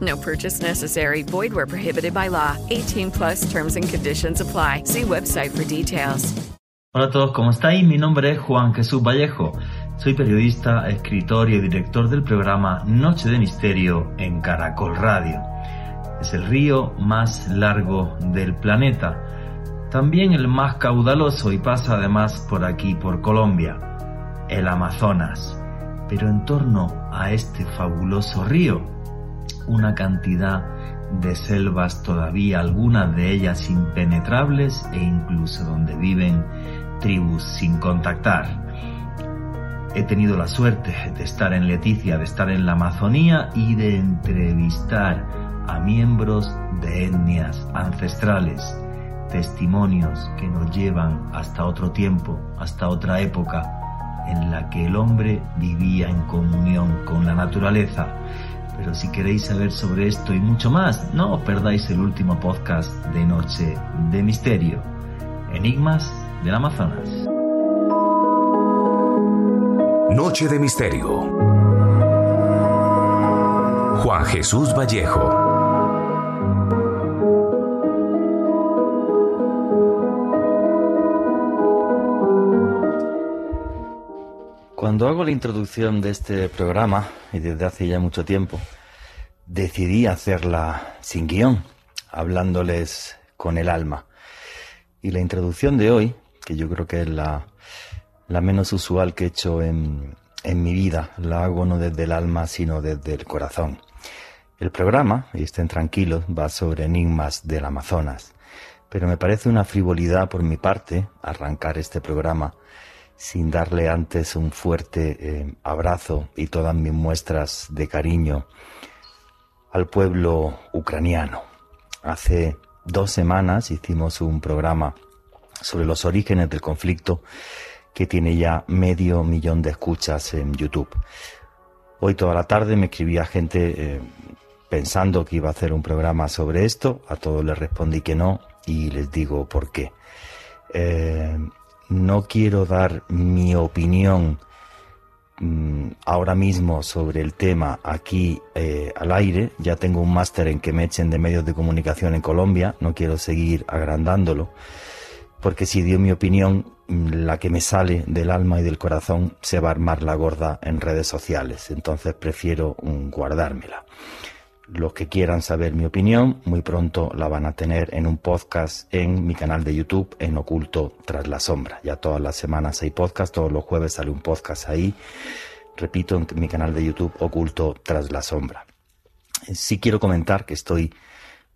No purchase necessary. Void where prohibited by law. 18 plus terms and conditions apply. See website for details. Hola a todos, ¿cómo estáis? Mi nombre es Juan Jesús Vallejo. Soy periodista, escritor y director del programa Noche de Misterio en Caracol Radio. Es el río más largo del planeta, también el más caudaloso y pasa además por aquí, por Colombia, el Amazonas. Pero en torno a este fabuloso río, una cantidad de selvas todavía, algunas de ellas impenetrables e incluso donde viven tribus sin contactar. He tenido la suerte de estar en Leticia, de estar en la Amazonía y de entrevistar a miembros de etnias ancestrales, testimonios que nos llevan hasta otro tiempo, hasta otra época en la que el hombre vivía en comunión con la naturaleza. Pero si queréis saber sobre esto y mucho más, no os perdáis el último podcast de Noche de Misterio, Enigmas del Amazonas. Noche de Misterio. Juan Jesús Vallejo. Cuando hago la introducción de este programa, y desde hace ya mucho tiempo, decidí hacerla sin guion, hablándoles con el alma. Y la introducción de hoy, que yo creo que es la, la menos usual que he hecho en, en mi vida, la hago no desde el alma, sino desde el corazón. El programa, y estén tranquilos, va sobre enigmas del Amazonas. Pero me parece una frivolidad por mi parte arrancar este programa sin darle antes un fuerte eh, abrazo y todas mis muestras de cariño al pueblo ucraniano. Hace dos semanas hicimos un programa sobre los orígenes del conflicto que tiene ya medio millón de escuchas en YouTube. Hoy toda la tarde me escribía gente eh, pensando que iba a hacer un programa sobre esto, a todos les respondí que no y les digo por qué. Eh, no quiero dar mi opinión mm, ahora mismo sobre el tema aquí eh, al aire. Ya tengo un máster en que me echen de medios de comunicación en Colombia. No quiero seguir agrandándolo. Porque si dio mi opinión, mm, la que me sale del alma y del corazón se va a armar la gorda en redes sociales. Entonces prefiero mm, guardármela. Los que quieran saber mi opinión, muy pronto la van a tener en un podcast en mi canal de YouTube, en Oculto tras la sombra. Ya todas las semanas hay podcast, todos los jueves sale un podcast ahí. Repito, en mi canal de YouTube, Oculto tras la sombra. Sí quiero comentar que estoy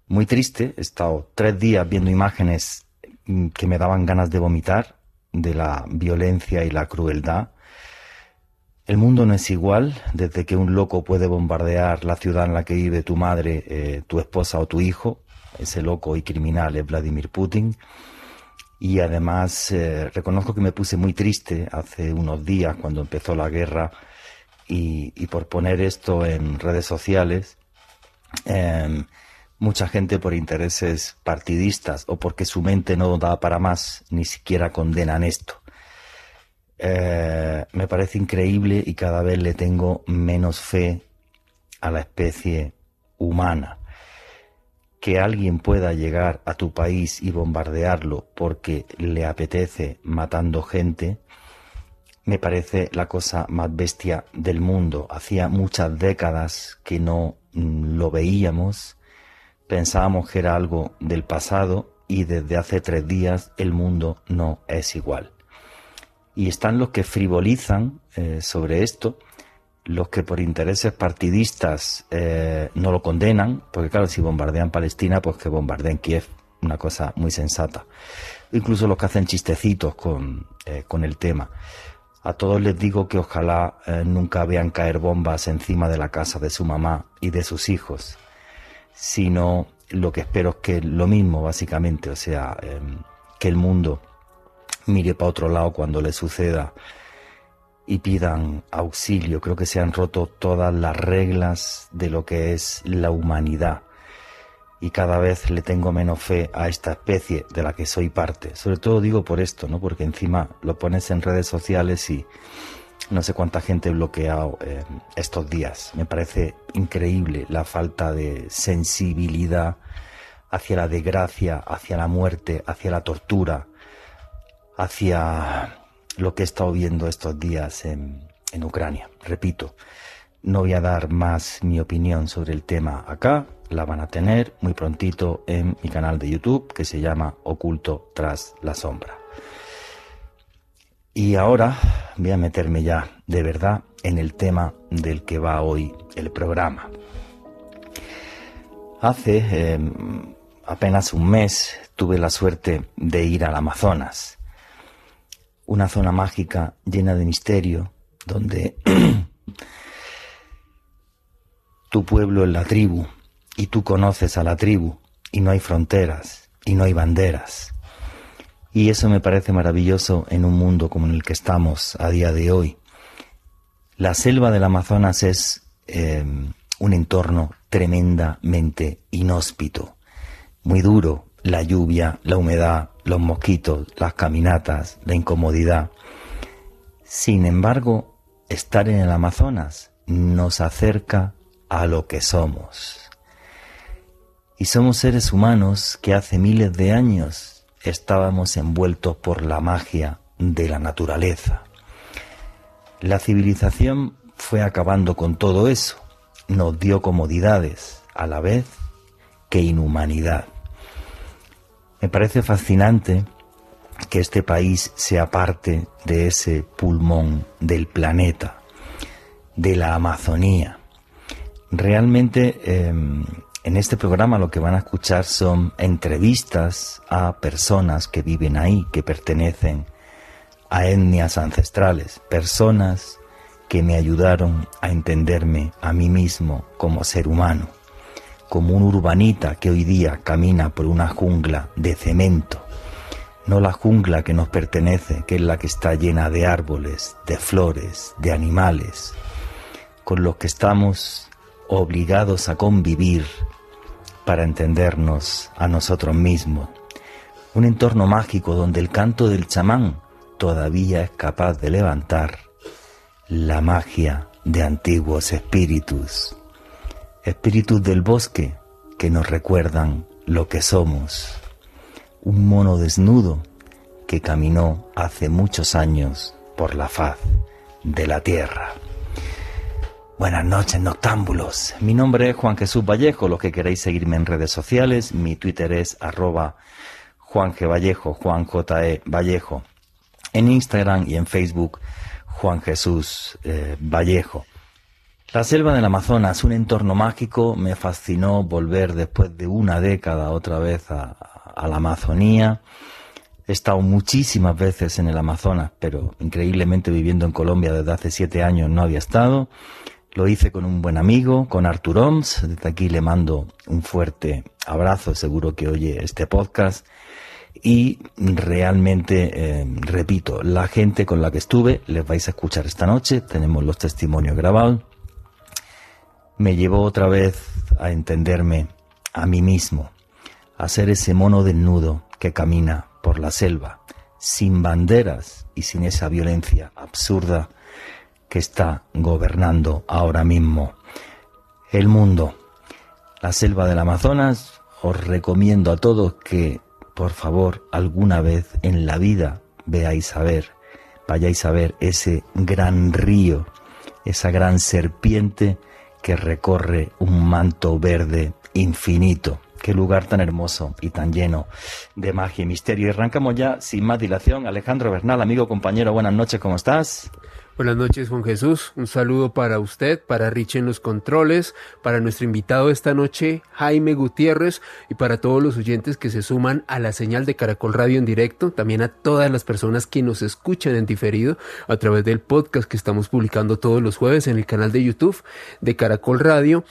muy triste. He estado tres días viendo imágenes mm, que me daban ganas de vomitar de la violencia y la crueldad el mundo no es igual desde que un loco puede bombardear la ciudad en la que vive tu madre, eh, tu esposa o tu hijo. Ese loco y criminal es Vladimir Putin. Y además eh, reconozco que me puse muy triste hace unos días cuando empezó la guerra y, por poner esto en redes sociales, eh, mucha gente por intereses partidistas o porque su mente no da para más, ni siquiera condenan esto. Eh, me parece increíble y cada vez le tengo menos fe a la especie humana. Que alguien pueda llegar a tu país y bombardearlo porque le apetece matando gente, me parece la cosa más bestia del mundo. Hacía muchas décadas que no mm, lo veíamos, pensábamos que era algo del pasado y desde hace tres días el mundo no es igual. Y están los que frivolizan eh, sobre esto, los que por intereses partidistas eh, no lo condenan, porque claro, si bombardean Palestina, pues que bombardeen Kiev, una cosa muy sensata. Incluso los que hacen chistecitos con, eh, con el tema. A todos les digo que ojalá nunca vean caer bombas encima de la casa de su mamá y de sus hijos, sino lo que espero es que lo mismo, básicamente, o sea, em, que el mundo mire para otro lado cuando le suceda y pidan auxilio. Creo que se han roto todas las reglas de lo que es la humanidad y cada vez le tengo menos fe a esta especie de la que soy parte. Sobre todo digo por esto, ¿no? Porque encima lo pones en redes sociales y no sé cuánta gente he bloqueado eh, estos días. Me parece increíble la falta de sensibilidad hacia la desgracia, hacia la muerte, hacia la tortura, hacia lo que he estado viendo estos días en, en Ucrania. Repito, no voy a dar más mi opinión sobre el tema acá, la van a tener muy prontito en mi canal de YouTube que se llama Oculto tras la sombra. Y ahora voy a meterme ya de verdad en el tema del que va hoy el programa. Hace em, apenas un mes tuve la suerte de ir al Amazonas, una zona mágica llena de misterio, donde tu pueblo es la tribu y tú conoces a la tribu y no hay fronteras y no hay banderas y eso me parece maravilloso en un mundo como en el que estamos a día de hoy. La selva del Amazonas es eh, un entorno tremendamente inhóspito, muy duro, la lluvia, la humedad, los mosquitos, las caminatas, la incomodidad. Sin embargo, estar en el Amazonas nos acerca a lo que somos. Y somos seres humanos que hace miles de años estábamos envueltos por la magia de la naturaleza. La civilización fue acabando con todo eso, nos dio comodidades a la vez que inhumanidad. Me parece fascinante que este país sea parte de ese pulmón del planeta, de la Amazonía. Realmente em, en este programa lo que van a escuchar son entrevistas a personas que viven ahí, que pertenecen a etnias ancestrales, personas que me ayudaron a entenderme a mí mismo como ser humano, como un urbanita que hoy día camina por una jungla de cemento, no la jungla que nos pertenece, que es la que está llena de árboles, de flores, de animales, con los que estamos obligados a convivir para entendernos a nosotros mismos. Un entorno mágico donde el canto del chamán todavía es capaz de levantar la magia de antiguos espíritus, espíritus del bosque que nos recuerdan lo que somos, un mono desnudo que caminó hace muchos años por la faz de la tierra. Buenas noches, noctámbulos. Mi nombre es Juan Jesús Vallejo. Los que queréis seguirme en redes sociales, mi Twitter es arroba Juan G. Vallejo, Juan J. E. Vallejo. En Instagram y en Facebook, Juan Jesús eh, Vallejo. La selva del Amazonas, un entorno mágico, me fascinó volver después de una década otra vez a, la Amazonía. He estado muchísimas veces en el Amazonas, pero increíblemente viviendo en Colombia desde hace siete años no había estado. Lo hice con un buen amigo, con Artur Oms. Desde aquí le mando un fuerte abrazo, seguro que oye este podcast. Y realmente, eh, repito, la gente con la que estuve, les vais a escuchar esta noche, tenemos los testimonios grabados, me llevó otra vez a entenderme a mí mismo, a ser ese mono desnudo que camina por la selva, sin banderas y sin esa violencia absurda que está gobernando ahora mismo el mundo. La selva del Amazonas, os recomiendo a todos que, por favor, alguna vez en la vida veáis a ver, vayáis a ver ese gran río, esa gran serpiente que recorre un manto verde infinito, Qué lugar tan hermoso y tan lleno de magia y misterio. Y arrancamos ya sin más dilación. Alejandro Bernal, amigo, compañero, buenas noches, ¿cómo estás? Buenas noches, Juan Jesús. Un saludo para usted, para Rich en los controles, para nuestro invitado esta noche, Jaime Gutiérrez, y para todos los oyentes que se suman a la señal de Caracol Radio en directo, también a todas las personas que nos escuchan en diferido a través del podcast que estamos publicando todos los jueves en el canal de YouTube de Caracol Radio.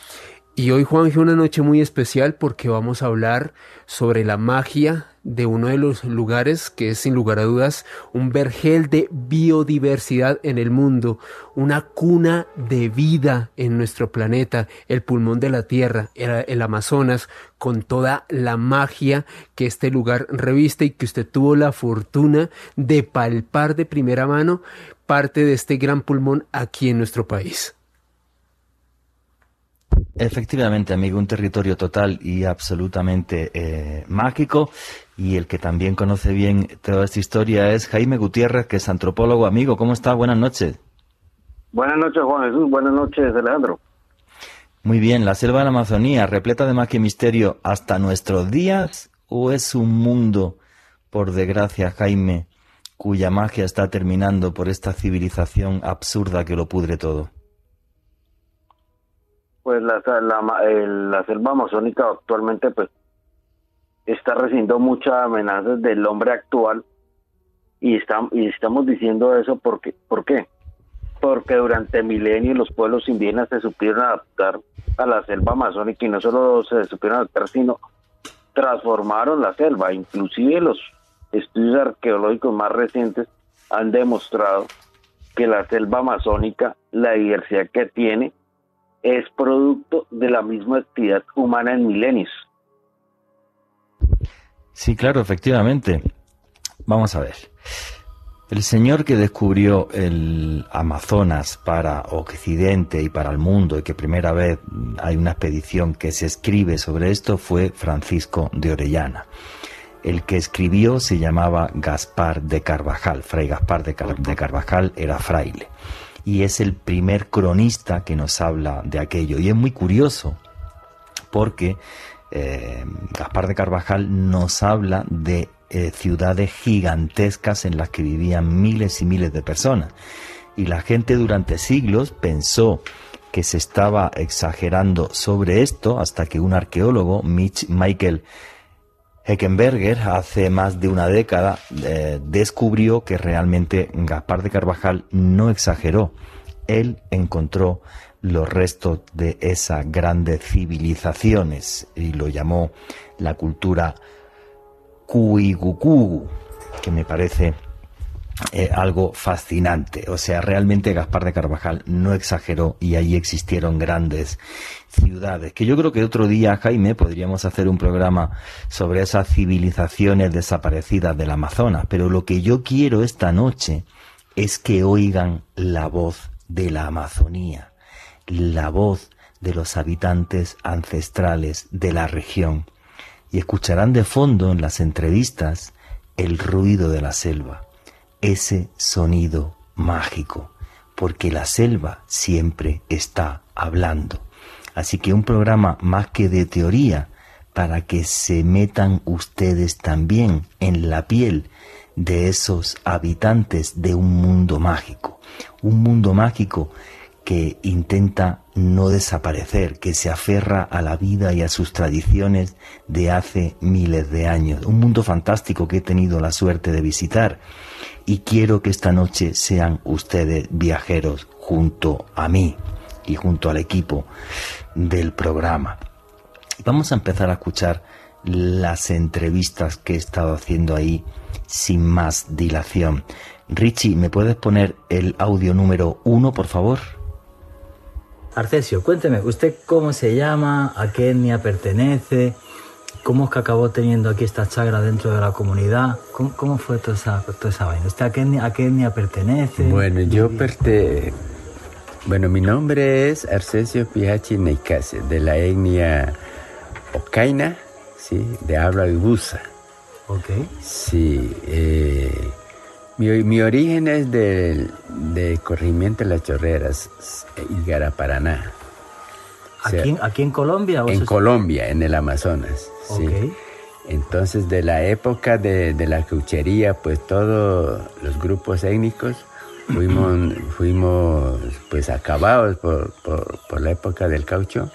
Y hoy, Juan, una noche muy especial porque vamos a hablar sobre la magia de uno de los lugares que es sin lugar a dudas un vergel de biodiversidad en el mundo, una cuna de vida en nuestro planeta, el pulmón de la Tierra, el, Amazonas, con toda la magia que este lugar reviste y que usted tuvo la fortuna de palpar de primera mano parte de este gran pulmón aquí en nuestro país. Efectivamente, amigo, un territorio total y absolutamente eh, mágico. Y el que también conoce bien toda esta historia es Jaime Gutiérrez, que es antropólogo. Amigo, ¿cómo está? Buenas noches. Buenas noches, Juan Jesús. Buenas noches, Alejandro. Muy bien, la selva de la Amazonía, repleta de magia y misterio hasta nuestros días, o es un mundo, por desgracia, Jaime, cuya magia está terminando por esta civilización absurda que lo pudre todo? Pues la, la, selva amazónica actualmente pues está recibiendo muchas amenazas del hombre actual y, y estamos diciendo eso porque, ¿por qué? Porque durante milenios los pueblos indígenas se supieron adaptar a la selva amazónica y no solo se supieron adaptar, sino transformaron la selva. Inclusive los estudios arqueológicos más recientes han demostrado que la selva amazónica, la diversidad que tiene, es producto de la misma actividad humana en milenios. Sí, claro, efectivamente. Vamos a ver. El señor que descubrió el Amazonas para Occidente y para el mundo y que primera vez hay una expedición que se escribe sobre esto fue Francisco de Orellana. El que escribió se llamaba Gaspar de Carvajal. Fray Gaspar de, de Carvajal era fraile y es el primer cronista que nos habla de aquello. Y es muy curioso porque eh, Gaspar de Carvajal nos habla de eh, ciudades gigantescas en las que vivían miles y miles de personas. Y la gente durante siglos pensó que se estaba exagerando sobre esto hasta que un arqueólogo, Mitch Michael Heckenberger hace más de una década eh, descubrió que realmente Gaspar de Carvajal no exageró. Él encontró los restos de esas grandes civilizaciones y lo llamó la cultura Kuigukugu, que me parece eh, algo fascinante. O sea, realmente Gaspar de Carvajal no exageró y ahí existieron grandes ciudades. Que yo creo que otro día, Jaime, podríamos hacer un programa sobre esas civilizaciones desaparecidas del Amazonas. Pero lo que yo quiero esta noche es que oigan la voz de la Amazonía, la voz de los habitantes ancestrales de la región. Y escucharán de fondo en las entrevistas el ruido de la selva ese sonido mágico, porque la selva siempre está hablando. Así que un programa más que de teoría, para que se metan ustedes también en la piel de esos habitantes de un mundo mágico. Un mundo mágico que intenta no desaparecer, que se aferra a la vida y a sus tradiciones de hace miles de años. Un mundo fantástico que he tenido la suerte de visitar y quiero que esta noche sean ustedes viajeros junto a mí y junto al equipo del programa. Vamos a empezar a escuchar las entrevistas que he estado haciendo ahí sin más dilación. Richie, ¿me puedes poner el audio número uno, por favor? Arcesio, cuénteme, ¿usted cómo se llama? ¿A qué etnia pertenece? ¿Cómo es que acabó teniendo aquí esta chagra dentro de la comunidad? ¿Cómo, fue toda esa, toda esa vaina? ¿Usted a qué, etnia, qué etnia pertenece? Bueno, yo pertenezco... Bueno, mi nombre es Arcesio Pihachi Neikase, de la etnia Ocaina, ¿sí? de habla Gusa. Ok. Sí, eh, mi, origen es de, de Corrimiento de las Chorreras, Igara, Paraná. ¿Aquí, en- aquí en Colombia? o En Colombia, en el Amazonas. sí. Ok. Entonces, de la época de, de la cauchería, pues todos los grupos étnicos fuimos, fuimos pues acabados por, por, por la época del caucho,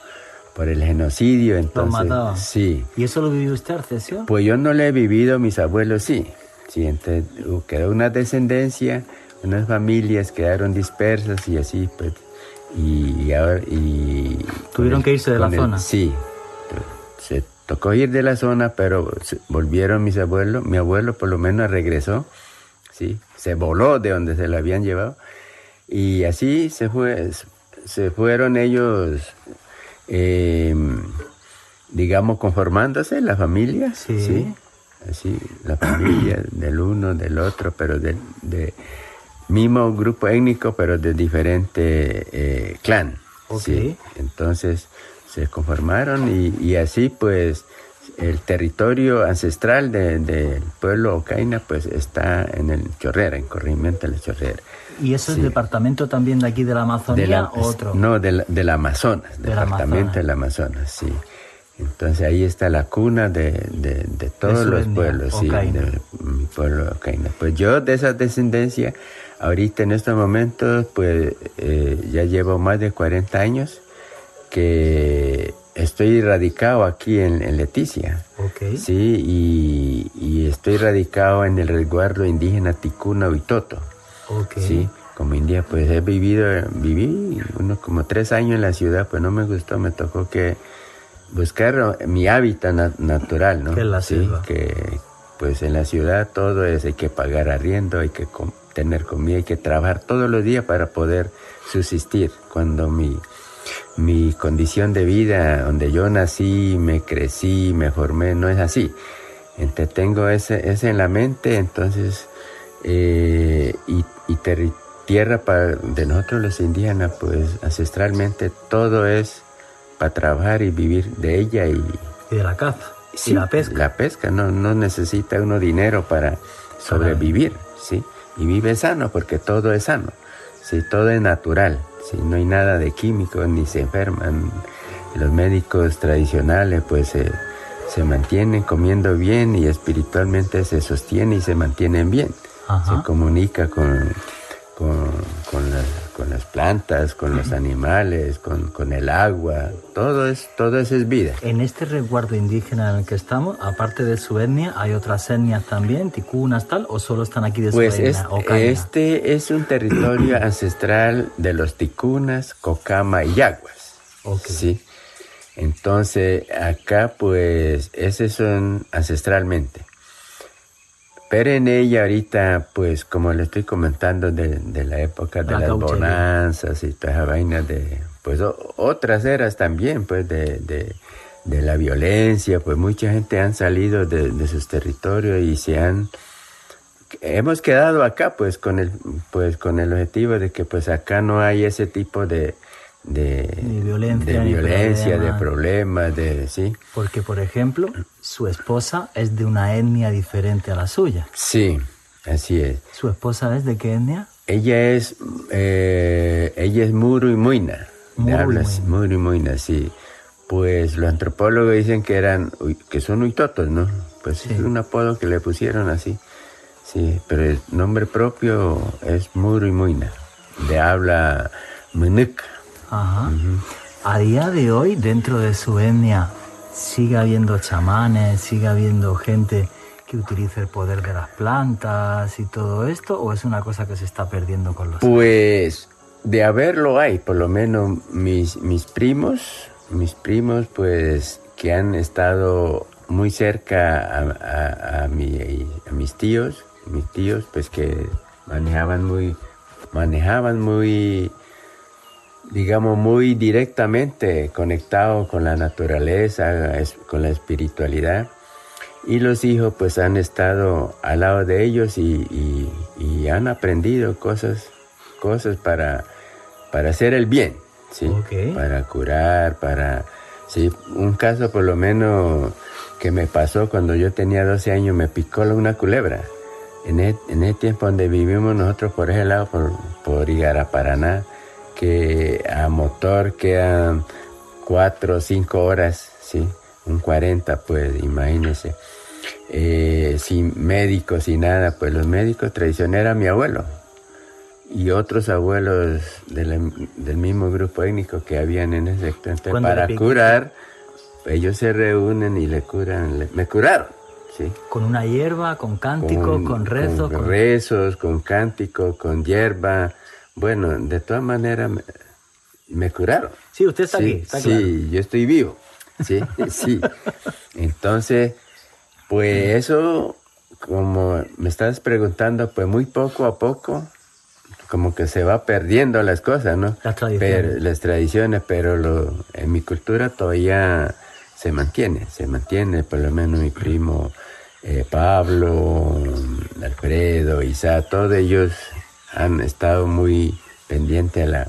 por el genocidio. Entonces, mataban. sí. ¿Y eso lo vivió usted, Arcesio? Pues yo no lo he vivido, mis abuelos sí. Sí, entonces uh, quedó una descendencia, unas familias quedaron dispersas y así, pues. Y, ahora. Y Tuvieron que irse de la zona. Sí. Se tocó ir de la zona, pero volvieron mis abuelos. Mi abuelo, por lo menos, regresó. Sí. Se voló de donde se lo habían llevado. Y así se, fue, se fueron ellos. eh, digamos, conformándose la familia. Sí. Así, la familia del uno, del otro, pero del de mismo grupo étnico, pero de diferente eh, clan. Sí. Entonces se conformaron y, y así pues el territorio ancestral de- del pueblo Ocaina pues está en el Chorrera, en corrimiento de la Chorrera. ¿Y eso Sí. es departamento también de aquí de la Amazonía De la- o otro? No, del, del Amazonas, Del departamento del Amazonas, sí. Entonces ahí está la cuna de, de- de todos los pueblos, sí, Ocaina. de mi pueblo Ocaina. Pues yo de esa descendencia, ahorita en estos momentos, pues eh, ya llevo más de 40 años que estoy radicado aquí en, en Leticia. Ok. Sí, y, y estoy radicado en el resguardo indígena Ticuna Huitoto. Ok. Sí, como indígena, pues he vivido, viví unos como tres años en la ciudad, pues no me gustó, me tocó que buscar mi hábitat na- natural, ¿no? Que la sí, selva. que pues en la ciudad todo es, hay que pagar arriendo, hay que com- tener comida, hay que trabajar todos los días para poder subsistir. Cuando mi, mi condición de vida, donde yo nací, me crecí, me formé, no es así. Entonces tengo ese, ese en la mente, entonces, eh, y, y tierra para, de nosotros los indígenas, pues ancestralmente todo es para trabajar y vivir de ella y, Y de la caza. Sí, y la pesca. La pesca, no, no necesita uno dinero para sobrevivir, ¿sí? Y vive sano porque todo es sano, ¿sí? Todo es natural, ¿sí? No hay nada de químicos ni se enferman. Los médicos tradicionales pues se, se mantienen comiendo bien y espiritualmente se sostienen y se mantienen bien. Ajá. Se comunica con, plantas, con los animales, con, con el agua, todo, es, todo eso es vida. En este resguardo indígena en el que estamos, aparte de su etnia, ¿hay otras etnias también, ticunas, tal, o solo están aquí de su Pues etnia? es- Ocaña? este es un territorio ancestral de los ticunas, cocama y yaguas. Sí. Entonces, acá pues, esos son ancestralmente. Pero en ella ahorita, pues como le estoy comentando de, de la época de La las cauchería. bonanzas y toda esa vaina de, pues o- otras eras también, pues de, de, de la violencia, pues mucha gente han salido de, de sus territorios y se han, hemos quedado acá pues con el, pues con el objetivo de que pues acá no hay ese tipo de, de, Ni violencia, de ni violencia, de problema. problemas, de, sí. Porque, por ejemplo, su esposa es de una etnia diferente a la suya. Sí, así es. ¿Su esposa es de qué etnia? Ella es, eh, ella es Muru y Muina. Hablas Muru y Muina, sí. Pues los antropólogos dicen que eran, que son huitotos, ¿no? Pues es un apodo que le pusieron así. Sí, pero el nombre propio es Muru y Muina. De habla Munuk. Ajá. A día de hoy, dentro de su etnia, sigue habiendo chamanes, sigue habiendo gente que utiliza el poder de las plantas y todo esto, o es una cosa que se está perdiendo con los Pues de haberlo hay, por lo menos mis, mis primos, mis primos pues que han estado muy cerca a, a- a mi- a mis tíos, mis tíos pues que manejaban muy, manejaban muy, digamos muy directamente conectado con la naturaleza, con la espiritualidad. Y los hijos pues han estado al lado de ellos y, y- y han aprendido cosas, cosas para, para hacer el bien, ¿sí? Para curar, para... Sí, un caso por lo menos que me pasó cuando yo tenía 12 años, me picó una culebra. En el, en el tiempo donde vivimos nosotros por ese lado, por, por Igaraparaná, que a motor quedan cuatro o cinco horas, ¿sí? Un 40, pues imagínese. Eh, sin médicos, sin nada, pues los médicos tradicionales era mi abuelo y otros abuelos del mismo grupo étnico que habían en ese sector. para curar, ellos se reúnen y le curan, me curaron. ¿sí? Con una hierba, con cántico, con, rezos. Con, rezos, con cántico, con hierba. Bueno, de todas maneras me, curaron. Sí, usted está aquí, está Sí, yo estoy vivo. Sí, sí. Entonces, pues eso, como me estás preguntando, pues muy poco a poco, como que se va perdiendo las cosas, ¿no? Las tradiciones. Pero, las tradiciones, pero lo, en mi cultura todavía se mantiene, se mantiene, por lo menos mi primo eh, Pablo, Alfredo, Isa, todos ellos han estado muy pendientes a, la,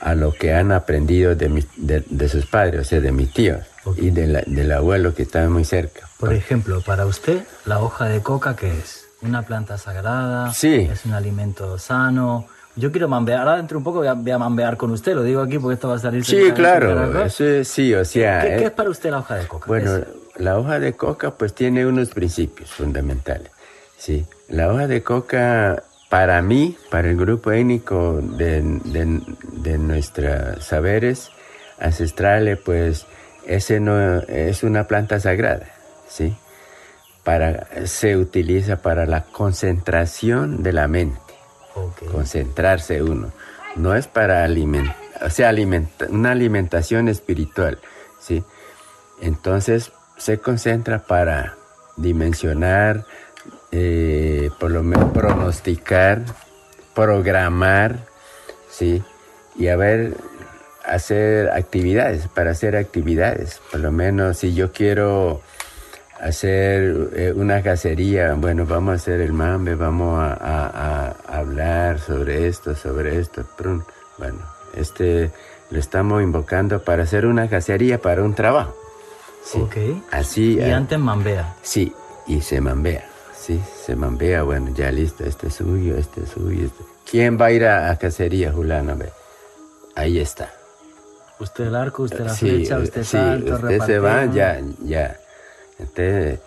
a lo que han aprendido de, de, sus padres, o sea, de mis tíos y de del abuelo que estaba muy cerca. Por ejemplo, para usted, la hoja de coca, ¿qué es? ¿Una planta sagrada? Sí. ¿Es un alimento sano? Yo quiero mambear, ahora dentro un poco voy a, mambear con usted, lo digo aquí porque esto va a salir... Sí, claro, sí, o sea... ¿Qué, ¿Qué, es para usted la hoja de coca? Bueno, la hoja de coca pues tiene unos principios fundamentales, sí. La hoja de coca para mí, para el grupo étnico de, de, de nuestros saberes ancestrales, pues ese no es una planta sagrada, ¿sí? Para, se utiliza para la concentración de la mente, concentrarse uno. No es para alimentar, o sea, alimenta, una alimentación espiritual, ¿sí? Entonces se concentra para dimensionar, eh, por lo menos pronosticar, programar, ¿sí? Y a ver, hacer actividades, para hacer actividades. Por lo menos si yo quiero hacer eh, una cacería, bueno, vamos a hacer el mambe, vamos a, hablar sobre esto, sobre esto. Bueno, este lo estamos invocando para hacer una cacería para un trabajo. Sí, Así. Y antes mambea. Sí, y se mambea. Sí, se mambea, bueno, ya listo, este es suyo, este es suyo. Este. ¿Quién va a ir a, cacería, Julano? Ahí está. Usted el arco, usted la flecha, usted sí, usted se va, ya, ya. Entonces,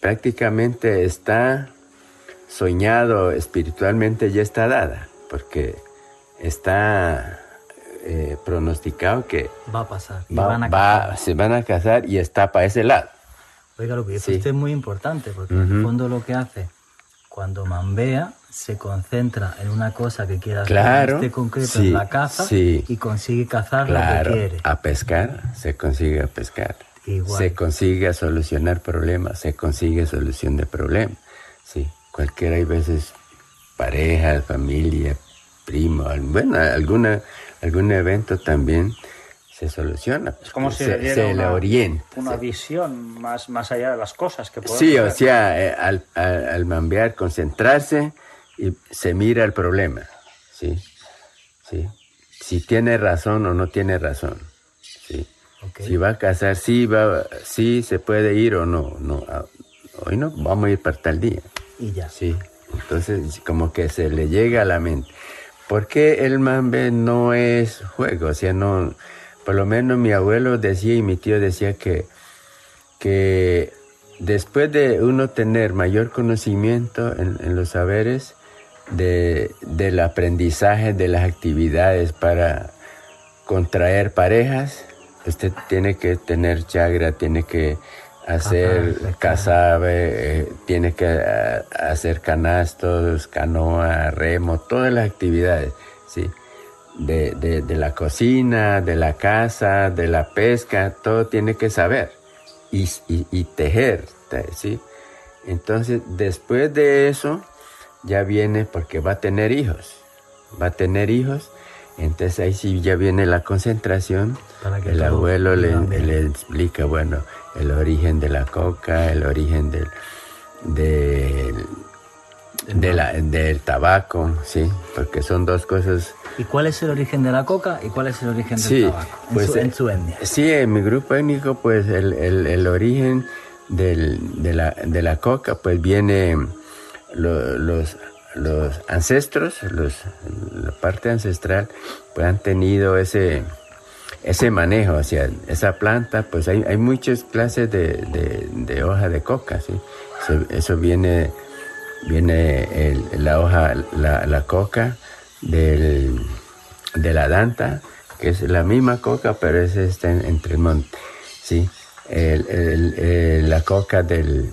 prácticamente está soñado espiritualmente, ya está dada, porque está eh, pronosticado que va a pasar. Va, se van a casar y está para ese lado. Oiga, lo que dice usted es muy importante, porque en el fondo lo que hace cuando mambea se concentra en una cosa que quiera hacer, este concreto en la caza y consigue cazar lo que quiere. A pescar, se consigue a pescar. Se consigue a solucionar problemas, se consigue solución de problemas. Sí, cualquiera hay veces pareja, familia, primo, bueno, alguna, algún evento también se soluciona. Es como si se, le, una, orienta. Una visión más, más allá de las cosas que Sí, o sea, eh, al, al, mambear, concentrarse y se mira el problema. ¿sí? ¿sí? Si tiene razón o no tiene razón. ¿sí? Si va a casar, sí, va, sí se puede ir o no. no hoy no, vamos a ir para tal día. Y ya. Sí. Entonces, como que se le llega a la mente. ¿Por qué el mambe no es juego? O sea, no por lo menos mi abuelo decía y mi tío decía que, que después de uno tener mayor conocimiento en, los saberes del aprendizaje de las actividades para contraer parejas, usted tiene que tener chagra, tiene que hacer casabe, eh, tiene que eh, hacer canastos, canoa, remo, todas las actividades, sí de, de, la cocina, de la casa, de la pesca, todo tiene que saber y, y, tejer, ¿sí? Entonces, después de eso, ya viene porque va a tener hijos, va a tener hijos, entonces ahí sí ya viene la concentración, el abuelo le, le, explica, bueno, el origen de la coca, el origen del, del de la, del tabaco, sí, porque son dos cosas. ¿Y cuál es el origen de la coca y cuál es el origen del tabaco? En, pues, su, en su etnia. Sí, en mi grupo étnico, pues el, el, el origen del, de, la, de la coca, pues viene los, los ancestros, los, la parte ancestral, pues han tenido ese, ese manejo, o sea, esa planta, pues hay, hay muchas clases de, de, de hoja de coca, ¿sí? Eso, eso viene, viene la hoja, la, coca del, de la danta, que es la misma coca, pero ese está en, entre el monte, ¿sí? La coca del,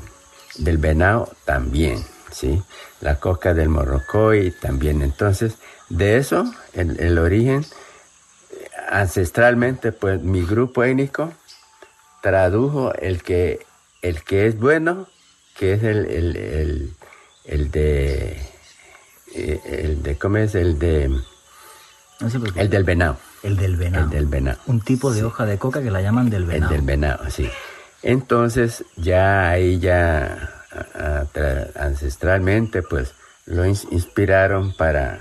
del venado también, ¿sí? La coca del morrocoy también. Entonces, de eso, el, el origen, ancestralmente, pues mi grupo étnico tradujo el que, el que es bueno, que es el, el, de, eh, el de, ¿cómo es? El de, No el del venado. El del venado. El del venado. Un tipo de hoja de coca que la llaman del venado. El del venado, sí. Entonces, ya ahí ya ancestralmente, pues, lo ins- inspiraron para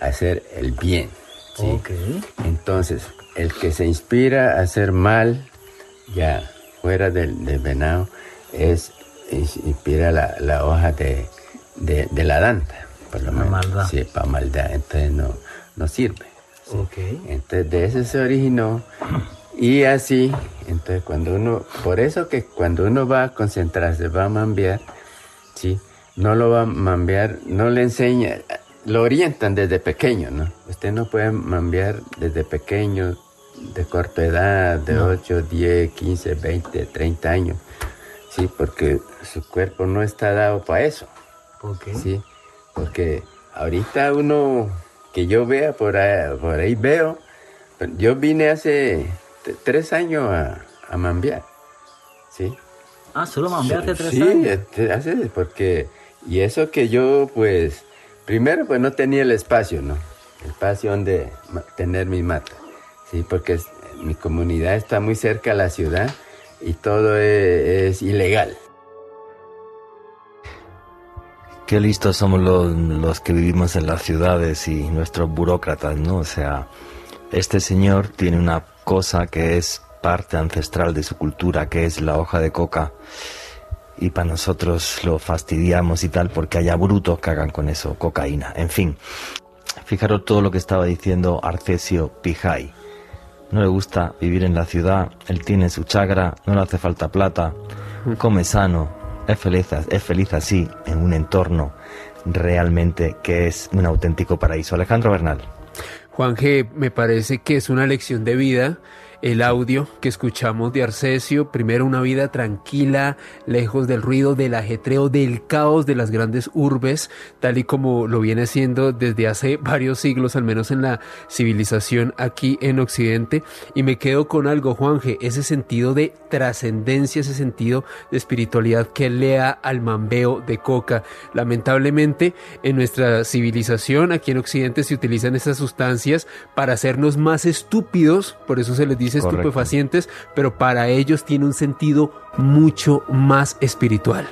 hacer el bien. ¿sí? Entonces, el que se inspira a hacer mal, ya fuera del, del venado, es, es- inspira la, la hoja de, de, de la danta, por lo menos. maldad. Sí, para maldad, entonces no, no sirve. ¿sí? Entonces de eso se originó y así, entonces cuando uno, por eso que cuando uno va a concentrarse, va a mambear, ¿sí? No lo va a mambear, no le enseña, lo orientan desde pequeño, ¿no? Usted no puede mambear desde pequeño, de corta edad, de No. 8, 10, 15, 20, 30 años, ¿sí? Porque su cuerpo no está dado para eso. Sí, porque ahorita uno que yo vea por ahí, por ahí veo, yo vine hace tres años a, a mambear, ¿sí? Ah, solo mambeé hace tres sí, años. este, hace, porque, y eso que yo, pues, primero, pues no tenía el espacio, ¿no? El espacio donde tener mi mata, ¿sí? Porque es- mi comunidad está muy cerca a la ciudad y todo es, es ilegal. Qué listos somos los, los que vivimos en las ciudades y nuestros burócratas, ¿no? O sea, este señor tiene una cosa que es parte ancestral de su cultura, que es la hoja de coca, y para nosotros lo fastidiamos y tal, porque haya brutos que hagan con eso cocaína. En fin, fijaros todo lo que estaba diciendo Arcesio Pijay. No le gusta vivir en la ciudad, él tiene su chagra, no le hace falta plata, come sano, es feliz, es feliz así, en un entorno realmente que es un auténtico paraíso. Alejandro Bernal. Juan G, me parece que es una lección de vida el audio que escuchamos de Arcesio. Primero, una vida tranquila, lejos del ruido, del ajetreo, del caos de las grandes urbes, tal y como lo viene siendo desde hace varios siglos, al menos en la civilización aquí en Occidente. Y me quedo con algo, Juan G, ese sentido de trascendencia, ese sentido de espiritualidad que lea al mambeo de coca. Lamentablemente, en nuestra civilización, aquí en Occidente, se utilizan estas sustancias para hacernos más estúpidos, por eso se les dice Correcto. estupefacientes, pero para ellos tiene un sentido mucho más espiritual.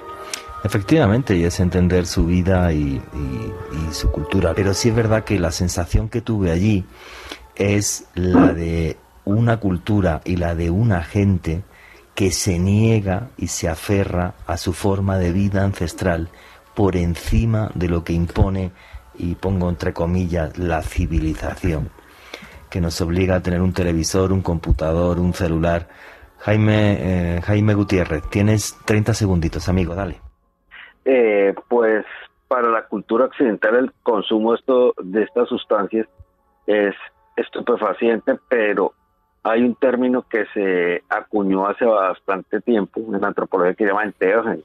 Efectivamente, y es entender su vida y, y- y su cultura. Pero sí es verdad que la sensación que tuve allí es la de una cultura y la de una gente que se niega y se aferra a su forma de vida ancestral por encima de lo que impone, y pongo entre comillas, la civilización, que nos obliga a tener un televisor, un computador, un celular. Jaime, eh, Jaime Gutiérrez, tienes 30 segunditos, amigo, dale. Eh, pues para la cultura occidental el consumo de estas sustancias es estupefaciente, pero hay un término que se acuñó hace bastante tiempo en antropología que se llama enteogen.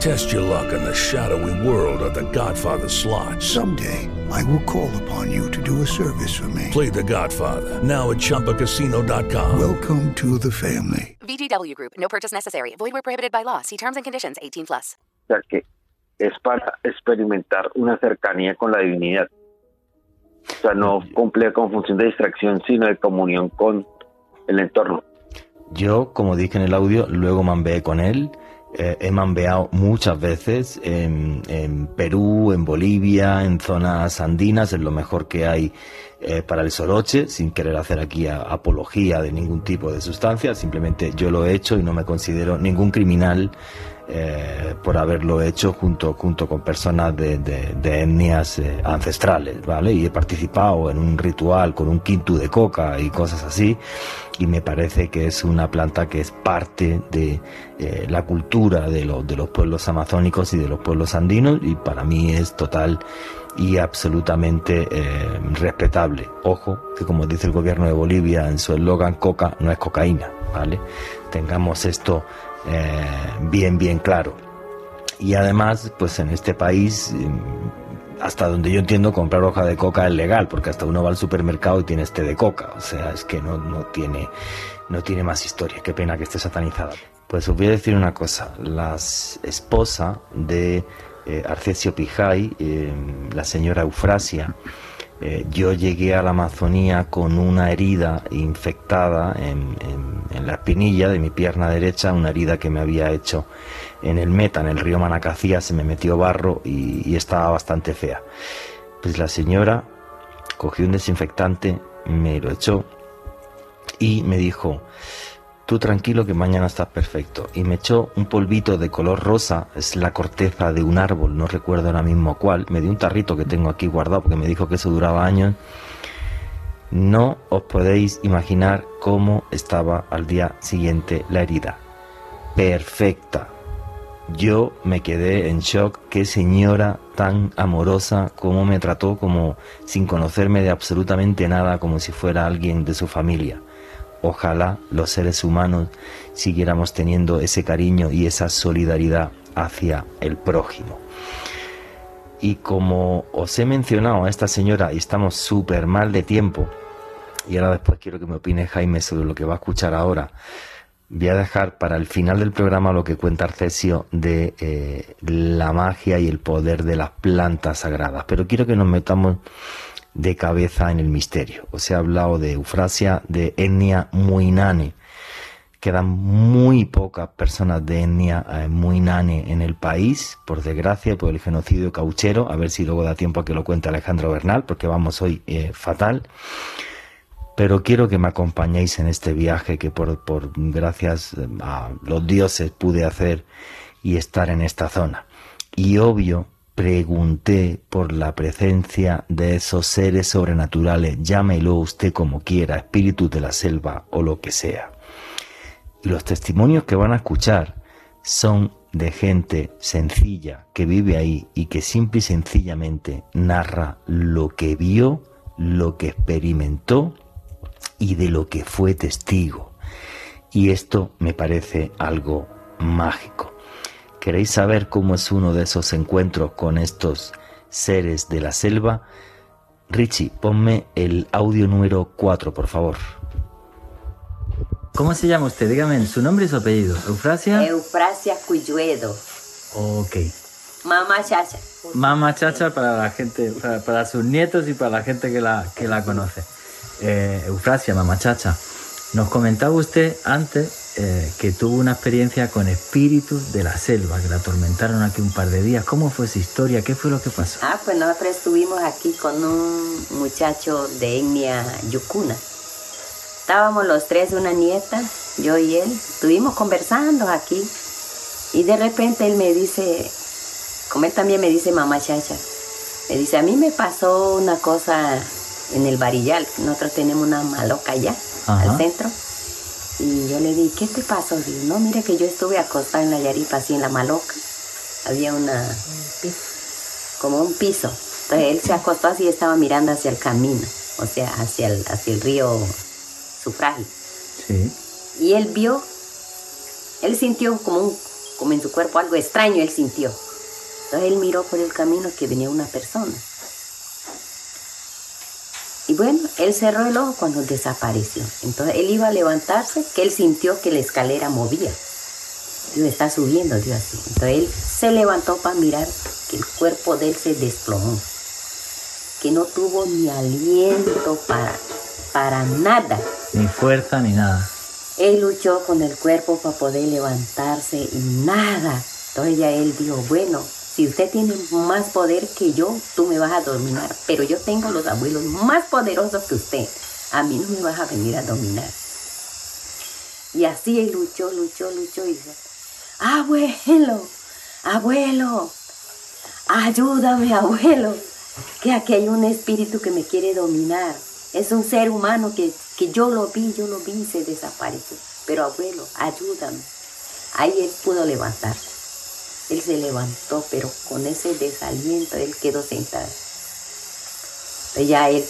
Test your luck in the shadowy world of the Godfather slot. Someday, I will call upon you to do a service for me. Play the Godfather, now at ChumbaCasino.com. Welcome to the family. VGW Group, no purchase necessary. Void where prohibited by law. See terms and conditions 18 plus. O sea, que es para experimentar una cercanía con la divinidad. O sea, no cumple con función de distracción, sino de comunión con el entorno. Yo, como dije en el audio, luego mambeé con él. Eh, he mambeado muchas veces en, en Perú, en Bolivia, en zonas andinas, es lo mejor que hay eh, para el soroche, sin querer hacer aquí a- apología de ningún tipo de sustancia, simplemente yo lo he hecho y no me considero ningún criminal eh, por haberlo hecho junto, junto con personas de, etnias eh, ancestrales, ¿vale? Y he participado en un ritual con un quintu de coca y cosas así, y me parece que es una planta que es parte de eh, la cultura de, los de los pueblos amazónicos y de los pueblos andinos, y para mí es total y absolutamente respetable. Ojo, que como dice el gobierno de Bolivia en su eslogan, coca no es cocaína, ¿vale? Tengamos esto eh, bien, bien claro. Y además, pues en este país, mm, hasta donde yo entiendo, comprar hoja de coca es legal, porque hasta uno va al supermercado y tiene este de coca. O sea, es que no, no tiene, no tiene más historia. Qué pena que esté satanizada. Pues os voy a decir una cosa. La esposa de eh, Arcesio Pijay, eh, la señora Eufrasia, eh, yo llegué a la Amazonía con una herida infectada en, la espinilla de mi pierna derecha, una herida que me había hecho en el Meta, en el río Manacacía, se me metió barro y estaba bastante fea. Pues la señora cogió un desinfectante, me lo echó y me dijo, tú tranquilo que mañana estás perfecto. Y me echó un polvito de color rosa, es la corteza de un árbol, no recuerdo ahora mismo cuál. Me dio un tarrito que tengo aquí guardado porque me dijo que eso duraba años. No os podéis imaginar cómo estaba al día siguiente la herida. Perfecta. Yo me quedé en shock. Qué señora tan amorosa, cómo me trató como sin conocerme de absolutamente nada, como si fuera alguien de su familia. Ojalá los seres humanos siguiéramos teniendo ese cariño y esa solidaridad hacia el prójimo. Y como os he mencionado a esta señora y estamos súper mal de tiempo, y ahora después quiero que me opine Jaime sobre lo que va a escuchar ahora, voy a dejar para el final del programa lo que cuenta Arcesio de eh, la magia y el poder de las plantas sagradas. Pero quiero que nos metamos de cabeza en el misterio. Os he hablado de Eufrasia, de etnia Muinane. Quedan muy pocas personas de etnia eh, Muinane en el país, por desgracia, por el genocidio cauchero. A ver si luego da tiempo a que lo cuente Alejandro Bernal, porque vamos hoy eh, fatal. Pero quiero que me acompañéis en este viaje que por, por gracias a los dioses pude hacer y estar en esta zona. Y obvio, pregunté por la presencia de esos seres sobrenaturales, llámelo usted como quiera, espíritus de la selva o lo que sea. Y los testimonios que van a escuchar son de gente sencilla que vive ahí y que simple y sencillamente narra lo que vio, lo que experimentó y de lo que fue testigo. Y esto me parece algo mágico. ¿Queréis saber cómo es uno de esos encuentros con estos seres de la selva? Richie, ponme el audio número 4, por favor. ¿Cómo se llama usted? Dígame su nombre y su apellido. ¿Eufrasia? Eufrasia Cuyuedo. Ok. Mamá Chacha. Mamá Chacha para la gente, para, para sus nietos y para la gente que la, que la conoce. Eh, Eufrasia, Mamá Chacha, nos comentaba usted antes eh, que tuvo una experiencia con espíritus de la selva que la atormentaron aquí un par de días. ¿Cómo fue esa historia? ¿Qué fue lo que pasó? Ah, pues nosotros estuvimos aquí con un muchacho de etnia yucuna. Estábamos los tres, una nieta, yo y él. Estuvimos conversando aquí. Y de repente él me dice, como él también me dice mamá chacha, me dice, a mí me pasó una cosa en el varillal. Nosotros tenemos una maloca allá, Ajá. al centro. Y yo le dije, ¿qué te pasó? Digo, no, mire que yo estuve acostada en la yaripa, así en la maloca. Había una... como un piso. Entonces él se acostó así y estaba mirando hacia el camino, o sea, hacia el, hacia el río Sufragio. Sí. Y él vio, él sintió como un como en su cuerpo algo extraño él sintió. Entonces él miró por el camino que venía una persona. Y bueno, él cerró el ojo cuando desapareció. Entonces él iba a levantarse, que él sintió que la escalera movía. Dios está subiendo, Dios así. Entonces él se levantó para mirar que el cuerpo de él se desplomó. Que no tuvo ni aliento para, para nada. Ni fuerza ni nada. Él luchó con el cuerpo para poder levantarse y nada. Entonces ya él dijo, bueno, si usted tiene más poder que yo, tú me vas a dominar. Pero yo tengo los abuelos más poderosos que usted. A mí no me vas a venir a dominar. Y así él luchó, luchó, luchó y dijo, abuelo, abuelo, ayúdame, abuelo, que aquí hay un espíritu que me quiere dominar. Es un ser humano que, que yo lo vi, yo lo vi y se desapareció. Pero abuelo, ayúdame. Ahí él pudo levantarse. Él se levantó, pero con ese desaliento él quedó sentado. Ya él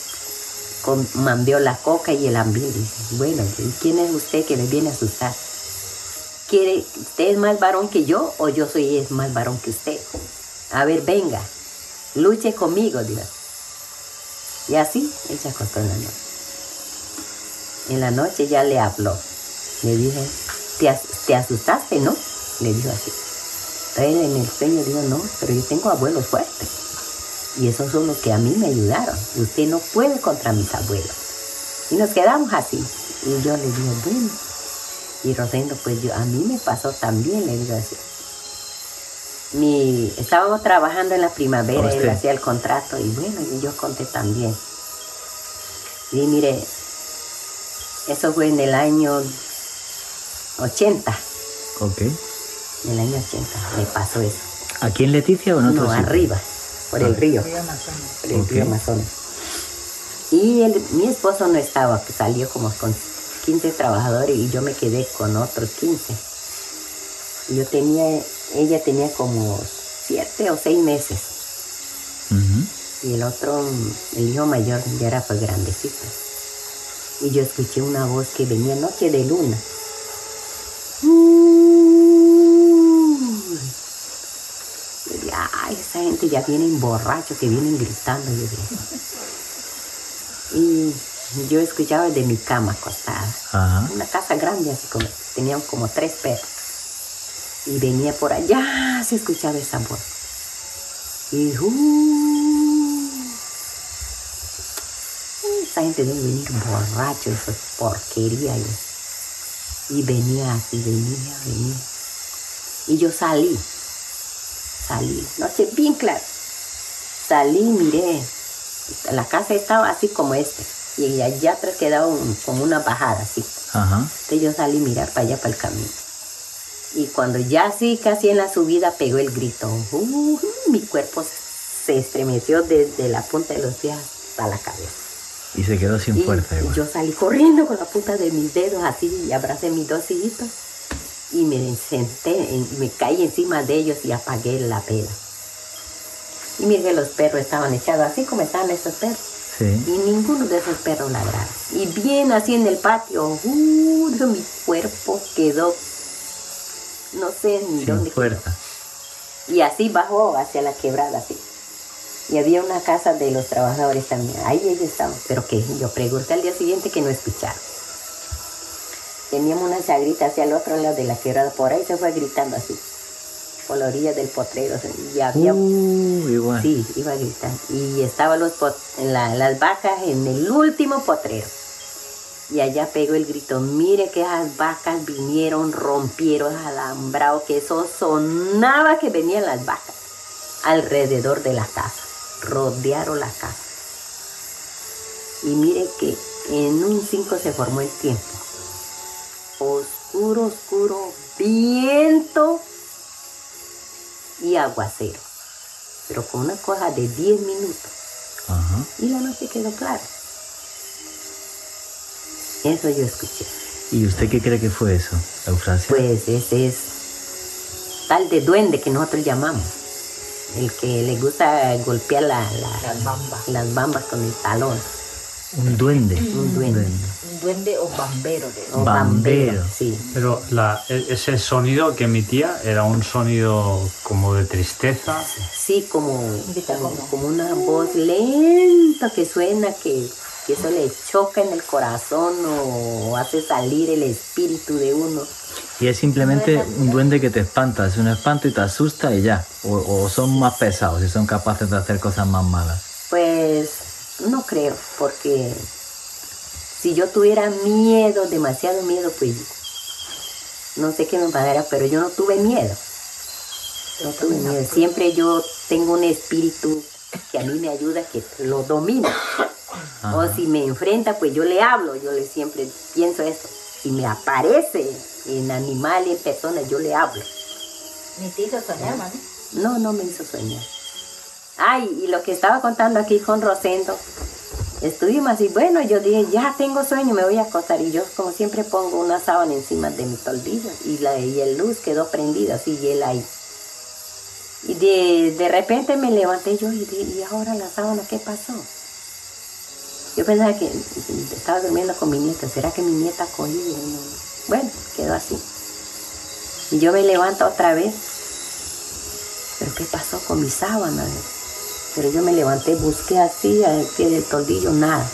mandó la coca y el ambiente. Dice, bueno, ¿y quién es usted que me viene a asustar? ¿Quiere, ¿Usted es más varón que yo o yo soy es más varón que usted? A ver, venga, luche conmigo, Dios. Y así él se acostó en la noche. En la noche ya le habló. Le dije, ¿te, as- te asustaste, no? Le dijo así. Él en el sueño dijo, no, pero yo tengo abuelos fuertes. Y esos son los que a mí me ayudaron. Usted no puede contra mis abuelos. Y nos quedamos así. Y yo le digo, bueno. Y Rosendo, pues yo, a mí me pasó también, le digo así. Mi, estábamos trabajando en la primavera, ¿Con él hacía el contrato y bueno, y yo conté también. Y mire, eso fue en el año 80, Ok. En el año 80 me pasó eso. ¿Aquí en Leticia o en otro No, sitio? arriba, por el Ah. río. Por el río Amazonas. Y el- mi esposo no estaba, que salió como con 15 trabajadores y yo me quedé con otros 15. Y Yo tenía, ella tenía como 7 o 6 meses. Y el otro, el hijo mayor, ya era pues grandecito. Y yo escuché una voz que venía noche de luna. Yo ay, esa gente ya vienen borrachos, que vienen gritando. Yo. Y yo escuchaba de mi cama acostada. Ajá. Una casa grande, así como, tenían como tres perros. Y venía por allá, se escuchaba esa voz. Y uh, esa gente debe venir borracho, eso es porquería. Y, y venía así, venía, venía. Y yo salí, salí, noche bien clara. Salí, miré, la casa estaba así como este. Y allá atrás quedaba un- como una bajada así. Ajá. Entonces yo salí a mirar para allá, para el camino. Y cuando ya así, casi en la subida, pegó el grito. Uh, mi cuerpo se estremeció desde la punta de los pies hasta la cabeza. Y se quedó sin Y fuerza igual. yo salí corriendo con la punta de mis dedos así y abracé mis dos hijitos. Y me senté, en- me caí encima de ellos y apagué la vela. Y mire que los perros estaban echados así como estaban esos perros. Sí. Y ninguno de esos perros ladraron. Y bien así en el patio, mi cuerpo quedó, no sé ni Sin dónde. fuerza. Y así bajó hacia la quebrada, así. Y había una casa de los trabajadores también. Ahí ellos estaban. Pero que yo pregunté al día siguiente que no escucharon. Teníamos una chagrita hacia el otro lado de la quebrada. Por ahí se fue gritando así. Por la orilla del potrero. Y había... Uh, igual. Sí, iba a gritar. Y estaban los pot- la- las vacas en el último potrero. Y allá pegó el grito, mire que esas vacas vinieron, rompieron alambrado, que eso sonaba que venían las vacas alrededor de la casa, rodearon la casa. Y mire que en un 5 se formó el tiempo. Oscuro, oscuro, viento y aguacero. Pero con una cosa de 10 minutos. Ajá. Y la noche quedó clara. Eso yo escuché. ¿Y usted qué cree que fue eso, Eufrasia? Pues ese es tal de duende que nosotros llamamos. El que le gusta golpear la- la- las bambas con el talón. Un duende. Un duende. Un duende o bambero. de- O bambero, sí. Pero la, ese sonido que emitía era un sonido como de tristeza. Sí, como, como, como una voz lenta que suena, que, que eso le choca en el corazón o hace salir el espíritu de uno. Y es simplemente un duende que te espanta, es un espanto y te asusta y ya. O, o son más pesados y son capaces de hacer cosas más malas. Pues no creo, porque si yo tuviera miedo, demasiado miedo, pues no sé qué me pasara, pero yo no tuve miedo. No tuve miedo. Siempre yo tengo un espíritu que a mí me ayuda, que lo domina. O si me enfrenta, pues yo le hablo, yo le siempre pienso esto. Si me aparece en animal, en persona, yo le hablo. Ni te hizo soñar, mami. No, no me hizo soñar. Ay, y lo que estaba contando aquí con Rosendo, estuvimos así, bueno, yo dije, ya tengo sueño, me voy a acostar. Y yo, como siempre, pongo una sábana encima de mi toldillo y la y el luz quedó prendida, así, y él ahí. Y de, de repente me levanté yo y dije, ¿y ahora la sábana qué pasó? Yo pensaba que estaba durmiendo con mi nieta, ¿será que mi nieta no. Bueno, quedó así. Y yo me levanto otra vez ¿Pero qué pasó con mi sábana? Pero yo me levanté, busqué así al pie del toldillo, nada.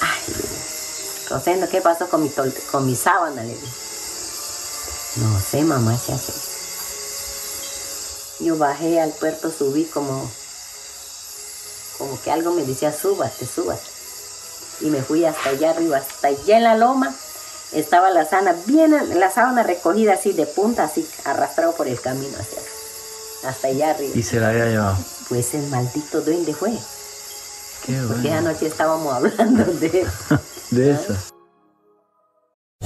Ay, Rosendo, ¿qué pasó con mi, con mi sábana? Le dije. No sé, mamá, se hace. Yo bajé al puerto, subí como, como que algo me decía, súbate, súbate. Y me fui hasta allá arriba, hasta allá en la loma. Estaba la sábana, bien, la sábana recogida así de punta, así arrastrado por el camino hacia hasta allá arriba. Y se la había llevado. Pues el maldito duende fue. Qué Porque anoche estábamos hablando de De eso.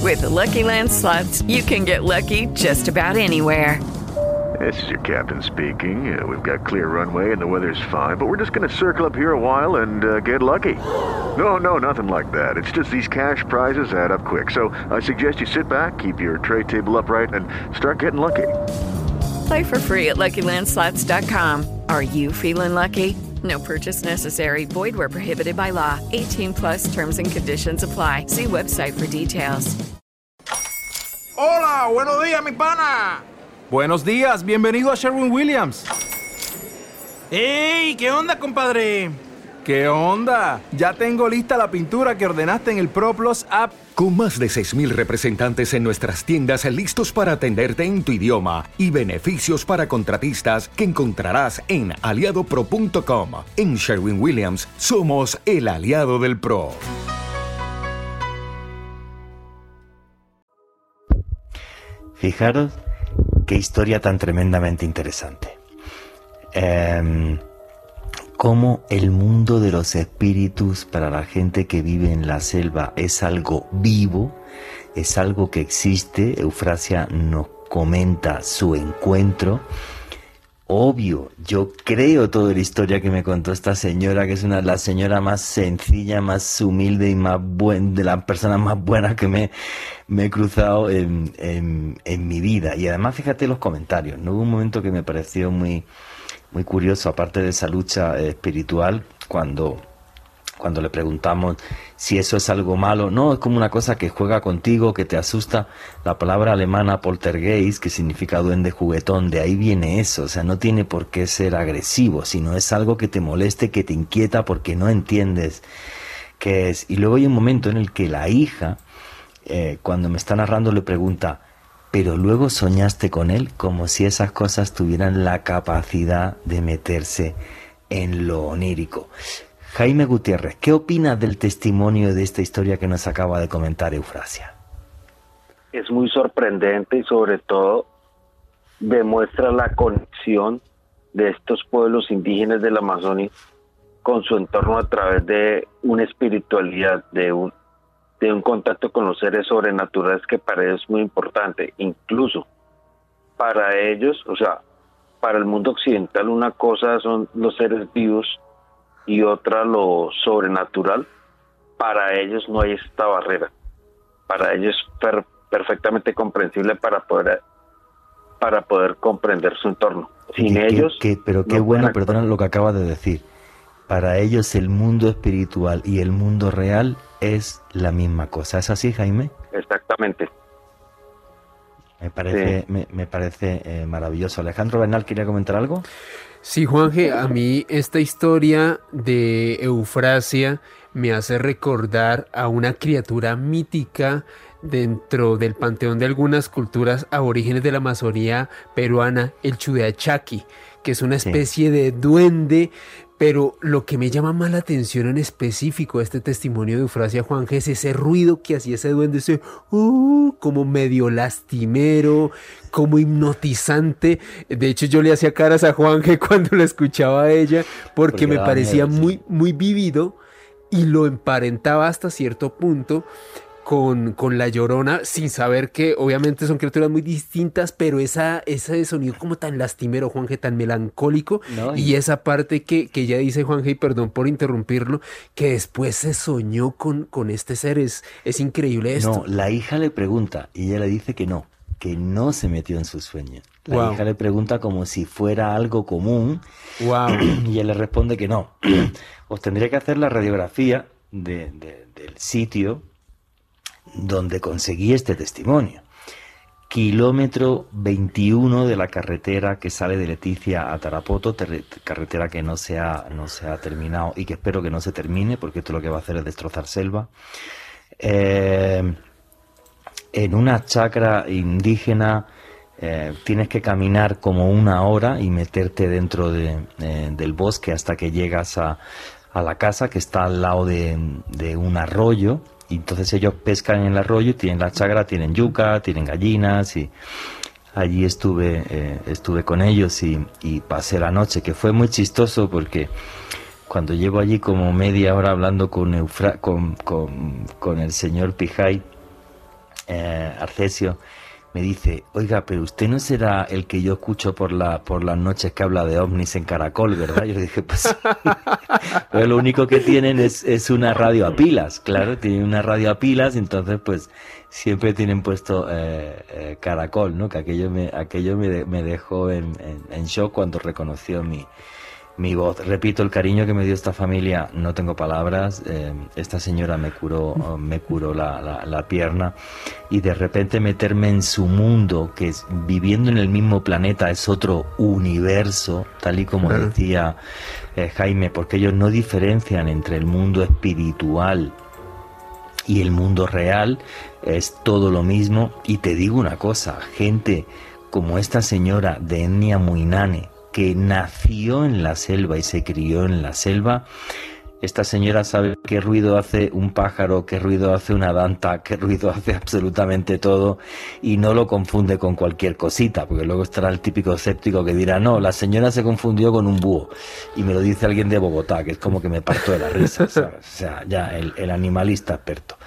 With the Lucky Land slots, you can get lucky just about anywhere. This is your captain speaking. Uh, we've got clear runway and the weather's fine, but we're just going to circle up here a while and uh, get lucky. No, no, nothing like that. It's just these cash prizes add up quick. So I suggest you sit back, keep your tray table upright, and start getting lucky. Play for free at LuckyLandSlots.com. Are you feeling lucky? No purchase necessary. Void where prohibited by law. 18 plus terms and conditions apply. See website for details. Hola, buenos días, mi pana. Buenos días, bienvenido a Sherwin Williams. ¡Ey! ¿Qué onda, compadre? ¿Qué onda? Ya tengo lista la pintura que ordenaste en el ProPlus app. Con más de 6.000 representantes en nuestras tiendas listos para atenderte en tu idioma y beneficios para contratistas que encontrarás en aliadopro.com. En Sherwin Williams somos el aliado del PRO. Fijaros qué historia tan tremendamente interesante. Em, cómo el mundo de los espíritus para la gente que vive en la selva es algo vivo, es algo que existe. Eufrasia nos comenta su encuentro. Obvio, yo creo toda la historia que me contó esta señora, que es una la señora más sencilla, más humilde y más buen, de las personas más buenas que me, he cruzado en, en- en mi vida. Y además, fíjate los comentarios, ¿no? Hubo un momento que me pareció muy, muy curioso, aparte de esa lucha eh, espiritual, cuando, cuando le preguntamos si eso es algo malo. No, es como una cosa que juega contigo, que te asusta. La palabra alemana poltergeist, que significa duende juguetón, de ahí viene eso. O sea, no tiene por qué ser agresivo, sino es algo que te moleste, que te inquieta porque no entiendes qué es. Y luego hay un momento en el que la hija, eh, cuando me está narrando, le pregunta, pero luego soñaste con él como si esas cosas tuvieran la capacidad de meterse en lo onírico. Jaime Gutiérrez, ¿qué opinas del testimonio de esta historia que nos acaba de comentar Eufrasia? es muy sorprendente y sobre todo demuestra la conexión de estos pueblos indígenas de la con su entorno a través de una espiritualidad, de un, de un contacto con los seres sobrenaturales que para ellos es muy importante. Incluso para ellos, o sea, para el mundo occidental una cosa son los seres vivos y otra lo sobrenatural. Para ellos no hay esta barrera. Para ellos es per- perfectamente comprensible para poder para poder comprender su entorno. Sin ellos, qué- pero qué no bueno, perdona lo que acabas de decir. para ellos el mundo espiritual y el mundo real es la misma cosa. ¿Es así, Jaime? Exactamente. Me parece, me, me parece eh, maravilloso. Alejandro Bernal, ¿quería comentar algo? Sí, Juanje, a mí esta historia de Eufrasia me hace recordar a una criatura mítica dentro del panteón de algunas culturas aborígenes de la Amazonía peruana, el Chudeachaki, que es una especie de duende pero lo que me llama más la atención en específico de este testimonio de Eufrasia Juan es ese ruido que hacía ese duende, ese uh, como medio lastimero, como hipnotizante. De hecho, yo le hacía caras a Juanje cuando lo escuchaba a ella, porque, Porque me parecía miedo, sí. muy, muy vivido y lo emparentaba hasta cierto punto con, con la llorona, sin saber que obviamente son criaturas muy distintas, pero esa, ese sonido como tan lastimero, Juanje, tan melancólico, No, y esa parte que, que ya dice Juanje, y perdón por interrumpirlo, que después se soñó con, con este ser, es, es increíble esto. No, la hija le pregunta y ella le dice que no, que no se metió en sus sueños. La hija le pregunta como si fuera algo común Wow. y él le responde que no. Os tendría que hacer la radiografía de- de- del sitio donde conseguí este testimonio. Kilómetro 21 de la carretera que sale de Leticia a Tarapoto, carretera que no se, ha, no se ha terminado y que espero que no se termine, porque esto lo que va a hacer es destrozar selva. Eh, en una chacra indígena eh, tienes que caminar como una hora y meterte dentro de, eh, del bosque hasta que llegas a, a la casa que está al lado de, de un arroyo. Y entonces ellos pescan en el arroyo, tienen la chacra, tienen yuca, tienen gallinas y allí estuve, eh, estuve con ellos y, y pasé la noche, que fue muy chistoso porque cuando llevo allí como media hora hablando con, Eufra- con, con, con el señor Pijay, eh, Arcesio, me dice, oiga, pero usted no será el que yo escucho por la por las noches que habla de ovnis en Caracol, ¿verdad? Yo le dije, pues lo único que tienen es, es una radio a pilas, claro, tienen una radio a pilas, entonces pues siempre tienen puesto eh, eh, Caracol, ¿no? Que aquello me, aquello me, de- me dejó en, en- en shock cuando reconoció mi, mi voz. Repito, el cariño que me dio esta familia, no tengo palabras. eh, esta señora me curó, me curó la, la- la pierna y de repente meterme en su mundo, que es, viviendo en el mismo planeta es otro universo, tal y como Claro. decía eh, Jaime, porque ellos no diferencian entre el mundo espiritual y el mundo real es todo lo mismo. Y te digo una cosa, gente como esta señora de etnia Muinane, que nació en la selva y se crió en la selva, esta señora sabe qué ruido hace un pájaro, qué ruido hace una danta, qué ruido hace absolutamente todo y no lo confunde con cualquier cosita, porque luego estará el típico escéptico que dirá, no, la señora se confundió con un búho y me lo dice alguien de Bogotá, que es como que me parto de la risa. O sea, ya el, el animalista experto.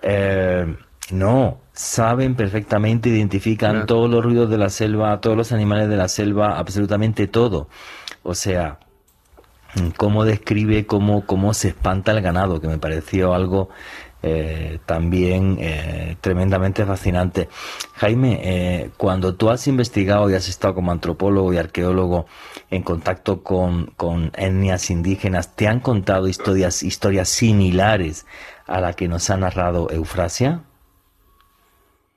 Eh, no, saben perfectamente, identifican Claro. todos los ruidos de la selva, todos los animales de la selva, absolutamente todo. O sea, cómo describe cómo, cómo se espanta el ganado, que me pareció algo eh, también eh, tremendamente fascinante. Jaime, eh, cuando tú has investigado y has estado como antropólogo y arqueólogo en contacto con, con etnias indígenas, ¿te han contado historias, historias similares a la que nos ha narrado Eufrasia?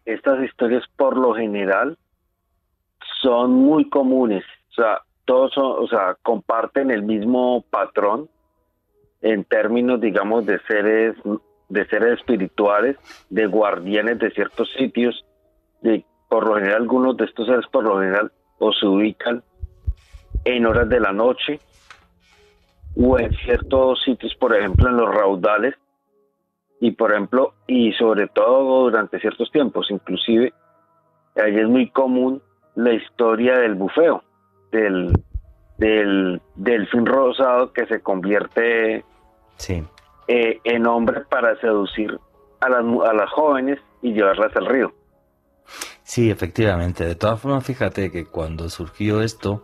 Estas historias por lo general son muy comunes, o sea, todos son, o sea, comparten el mismo patrón en términos, digamos, de seres, de seres espirituales, de guardianes de ciertos sitios, de por lo general algunos de estos seres por lo general o se ubican en horas de la noche o en ciertos sitios, por ejemplo, en los raudales y por ejemplo y sobre todo durante ciertos tiempos inclusive ahí es muy común la historia del bufeo del del delfín rosado que se convierte Sí. eh, en hombre para seducir a las a las jóvenes y llevarlas al río Sí, efectivamente. De todas formas, fíjate que cuando surgió esto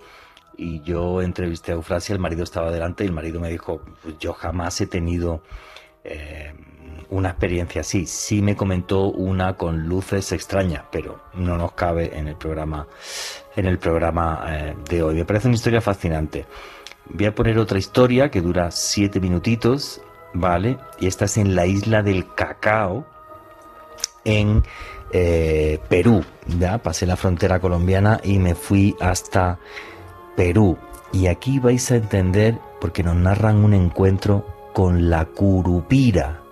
y yo entrevisté a Eufrasia, el marido estaba delante y el marido me dijo, "Pues yo jamás he tenido eh, una experiencia así. Sí me comentó una con luces extrañas, pero no nos cabe en el programa, en el programa eh, de hoy. Me parece una historia fascinante. Voy a poner otra historia que dura siete minutitos, ¿vale? Y esta es en la isla del Cacao, en eh, Perú. Ya pasé la frontera colombiana y me fui hasta Perú. Y aquí vais a entender, porque nos narran un encuentro con la curupira.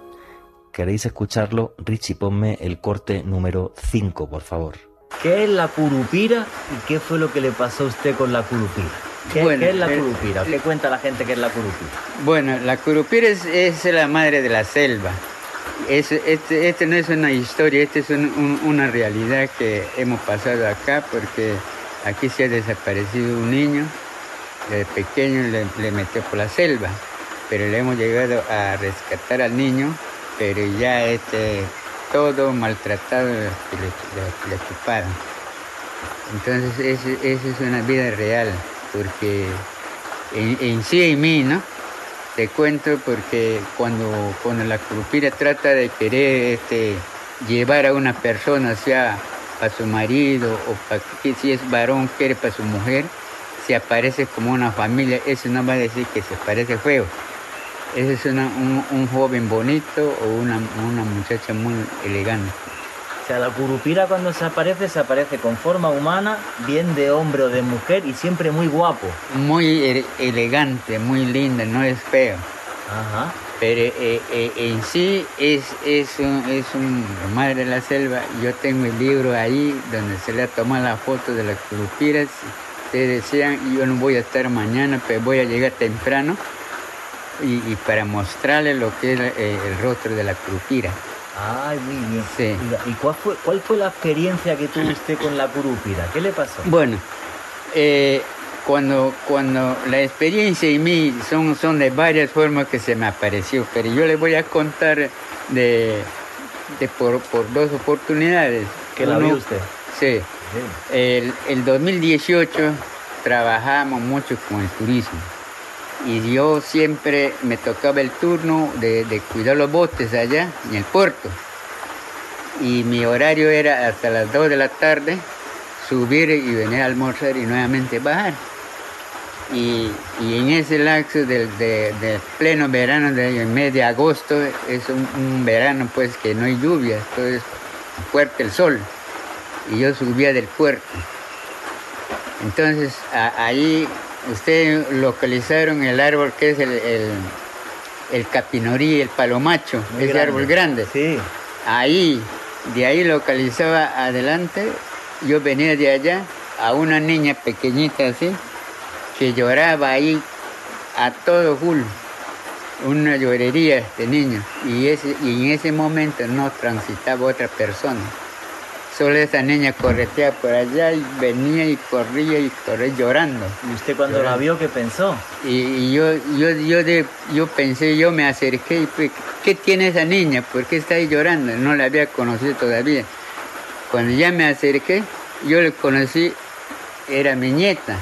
¿Queréis escucharlo? Richie, ponme el corte número 5, por favor. ¿Qué es la curupira y qué fue lo que le pasó a usted con la curupira? ¿Qué, Bueno, qué es la eh, curupira? ¿Qué cuenta la gente que es la curupira? Bueno, la curupira es, es la madre de la selva. Es, este, este no es una historia, este es un- un- una realidad que hemos pasado acá porque aquí se ha desaparecido un niño, de pequeño le, le metió por la selva, pero le hemos llegado a rescatar al niño, pero ya este, todo maltratado le, le- le chuparon. Entonces ese- esa es una vida real, porque en, sí en mí, ¿no? Te cuento porque cuando, cuando la curupira trata de querer este, llevar a una persona, sea para su marido o para que si es varón quiere para su mujer, se aparece como una familia, eso no va a decir que se parece feo. Ese es una- un, un joven bonito o una, una muchacha muy elegante. O sea, la curupira cuando se aparece, se aparece con forma humana, bien de hombre o de mujer y siempre muy guapo. Muy ele- elegante, muy linda, no es feo. Ajá. Pero eh, eh, en sí es, es, un, es un madre de la selva. Yo tengo el libro ahí donde se le ha tomado la foto de las curupiras. Ustedes decían, yo no voy a estar mañana, pero voy a llegar temprano y, y para mostrarles lo que es eh, el rostro de la curupira. Ay, muy bien. Sí. ¿Y cuál fue, cuál fue la experiencia que tuvo usted con la curupira? ¿Qué le pasó? Bueno, eh, cuando, cuando la experiencia en mí son, son de varias formas que se me apareció, pero yo les voy a contar de, de por, por dos oportunidades. ¿Que la vio usted? Sí. El, el 2018 trabajamos mucho con el turismo y yo siempre me tocaba el turno de, de cuidar los botes allá en el puerto. Y mi horario era hasta las 2 de la tarde subir y venir a almorzar y nuevamente bajar. Y, y en ese lapso del, de- del pleno verano, de en medio de agosto, es un, un verano pues que no hay lluvia, entonces fuerte el sol. Y yo subía del puerto. Entonces a- ahí ustedes localizaron el árbol que es el, el, el capinorí, el palomacho, Muy ese grande. árbol grande. Sí. Ahí, de ahí localizaba adelante, yo venía de allá a una niña pequeñita así, que lloraba ahí a todo full, una llorería de niño. Y, ese, y en ese momento no transitaba otra persona. Solo esa niña correteaba por allá y venía y corría y corría llorando. ¿Y usted cuando la vio qué pensó? Y, y yo, yo, yo, de- yo pensé, yo me acerqué y pues, ¿qué tiene esa niña? ¿Por qué está ahí llorando? No la había conocido todavía. Cuando ya me acerqué, yo le conocí, era mi nieta.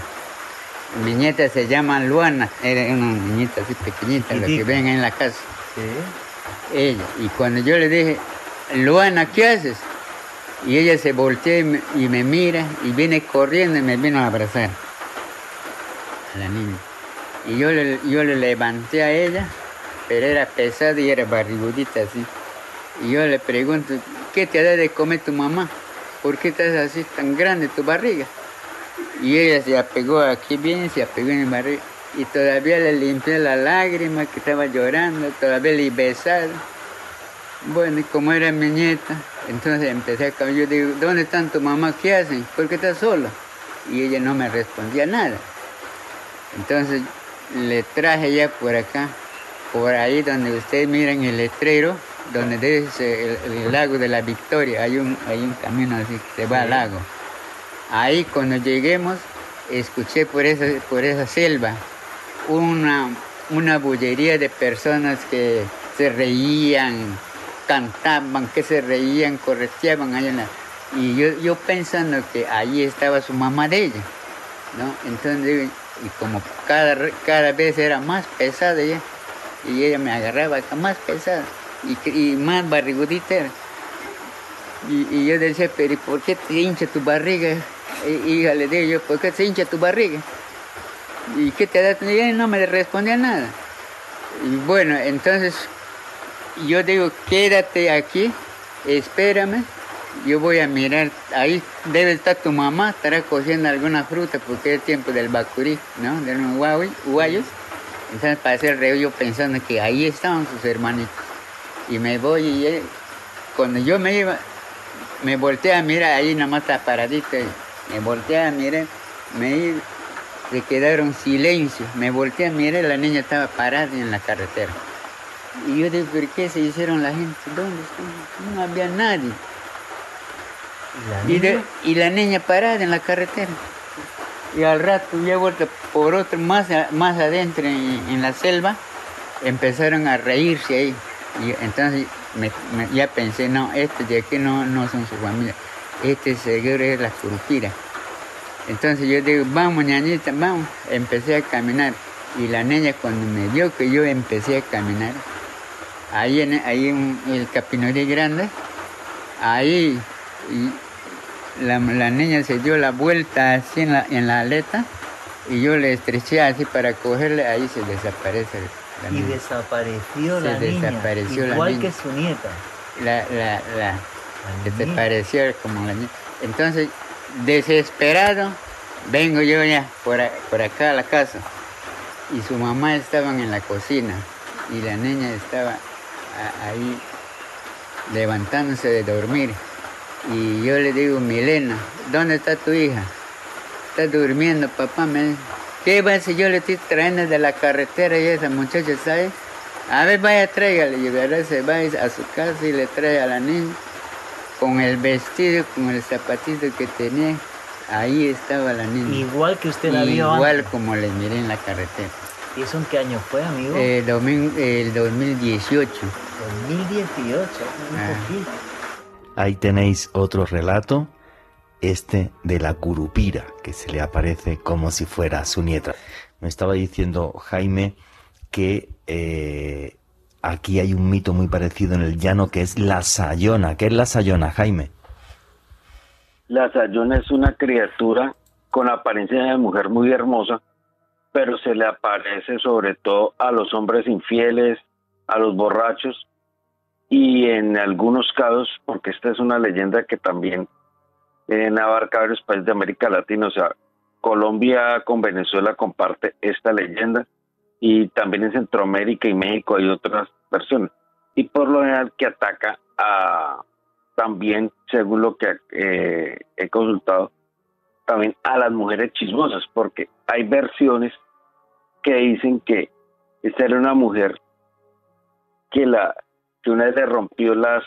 Mi nieta se llama Luana, era una niñita así pequeñita, la que ven en la casa. Sí. Ella. Y cuando yo le dije, Luana, ¿qué haces? Y ella se voltea y me, mira y viene corriendo y me vino a abrazar a la niña. Y yo le, yo le levanté a ella, pero era pesada y era barrigudita así. Y yo le pregunto, ¿qué te da de comer tu mamá? ¿Por qué estás así tan grande tu barriga? Y ella se apegó aquí bien, se apegó en mi barriga. Y todavía le limpié la lágrima que estaba llorando, todavía le besaba. Bueno, y como era mi nieta, entonces empecé a caminar. Yo digo, ¿dónde están tu mamá? ¿Qué hacen? ¿Por qué estás sola? Y ella no me respondía nada. Entonces le traje ya por acá, por ahí donde ustedes miran el letrero, donde dice el, el lago de la Victoria, hay un, hay un camino así que se va al lago. Ahí cuando lleguemos, escuché por esa, por esa selva una, una bullería de personas que se reían, cantaban, que se reían, correteaban allá en la- Y yo, yo pensando que ahí estaba su mamá de ella, ¿no? Entonces, y como cada, cada vez era más pesada ella, y ella me agarraba más pesada, y, y más barrigudita era. Y, yo decía, pero ¿y ¿por qué te hincha tu barriga? Y, hija, le digo yo, ¿por qué te hincha tu barriga? ¿y qué te da? Y no me respondía nada. Y bueno, entonces yo digo, quédate aquí, espérame, yo voy a mirar, ahí debe estar tu mamá, estará cogiendo alguna fruta porque es tiempo del bacurí, ¿no? De los guay- guayos. Entonces pasé el río yo pensando que ahí estaban sus hermanitos. Y me voy y él- cuando yo me iba, me volteé a mirar, ahí nomás está paradito, ahí. me volteé a mirar, me iba, se quedaron silencio, me volteé a mirar, la niña estaba parada en la carretera. Y yo digo, ¿por qué se hicieron la gente? ¿Dónde están? No había nadie. Y, de- y la niña parada en la carretera. Y al rato ya vuelto por otro, más, más adentro en, en la selva, empezaron a reírse ahí. Y entonces me- me- ya pensé, no, estos de aquí no, no son su familia. Este seguro es la curupira. Entonces yo digo, vamos, ñañita, vamos. Empecé a caminar. Y la niña cuando me vio que yo empecé a caminar, ahí en ahí en el Capinorí Grande, ahí la, la niña se dio la vuelta así en la, en la aleta y yo le estreché así para cogerle, ahí se desaparece la Y niña. desapareció Se la niña, desapareció la igual niña. que su nieta. La, la, la, desapareció como la niña. Entonces, desesperado, vengo yo ya por, por acá a la casa y su mamá estaban en la cocina y la niña estaba ahí levantándose de dormir. Y yo le digo, Milena, ¿dónde está tu hija? Está durmiendo, papá. Me dice, ¿qué va si yo le estoy trayendo de la carretera y esa muchacha sabe? A ver, vaya, tráigale. Y verá, se va a su casa y le trae a la niña con el vestido, con el zapatito que tenía. Ahí estaba la niña. Igual que usted la vio Igual antes. como le miré en la carretera. ¿Y eso en qué año fue, amigo? El, domin- el 2018. 2018, un Ah. poquito. Ahí tenéis otro relato, este de la curupira, que se le aparece como si fuera su nieta. Me estaba diciendo Jaime que eh, aquí hay un mito muy parecido en el llano que es la sayona. ¿Qué es la sayona, Jaime? La Sayona es una criatura con apariencia de mujer muy hermosa, pero se le aparece sobre todo a los hombres infieles, a los borrachos y en algunos casos, porque esta es una leyenda que también abarca varios países de América Latina, o sea, Colombia con Venezuela comparte esta leyenda y también en Centroamérica y México hay otras personas. Y por lo general que ataca a también, según lo que eh, he consultado, también a las mujeres chismosas, porque hay versiones que dicen que esta era una mujer que la que una vez le rompió las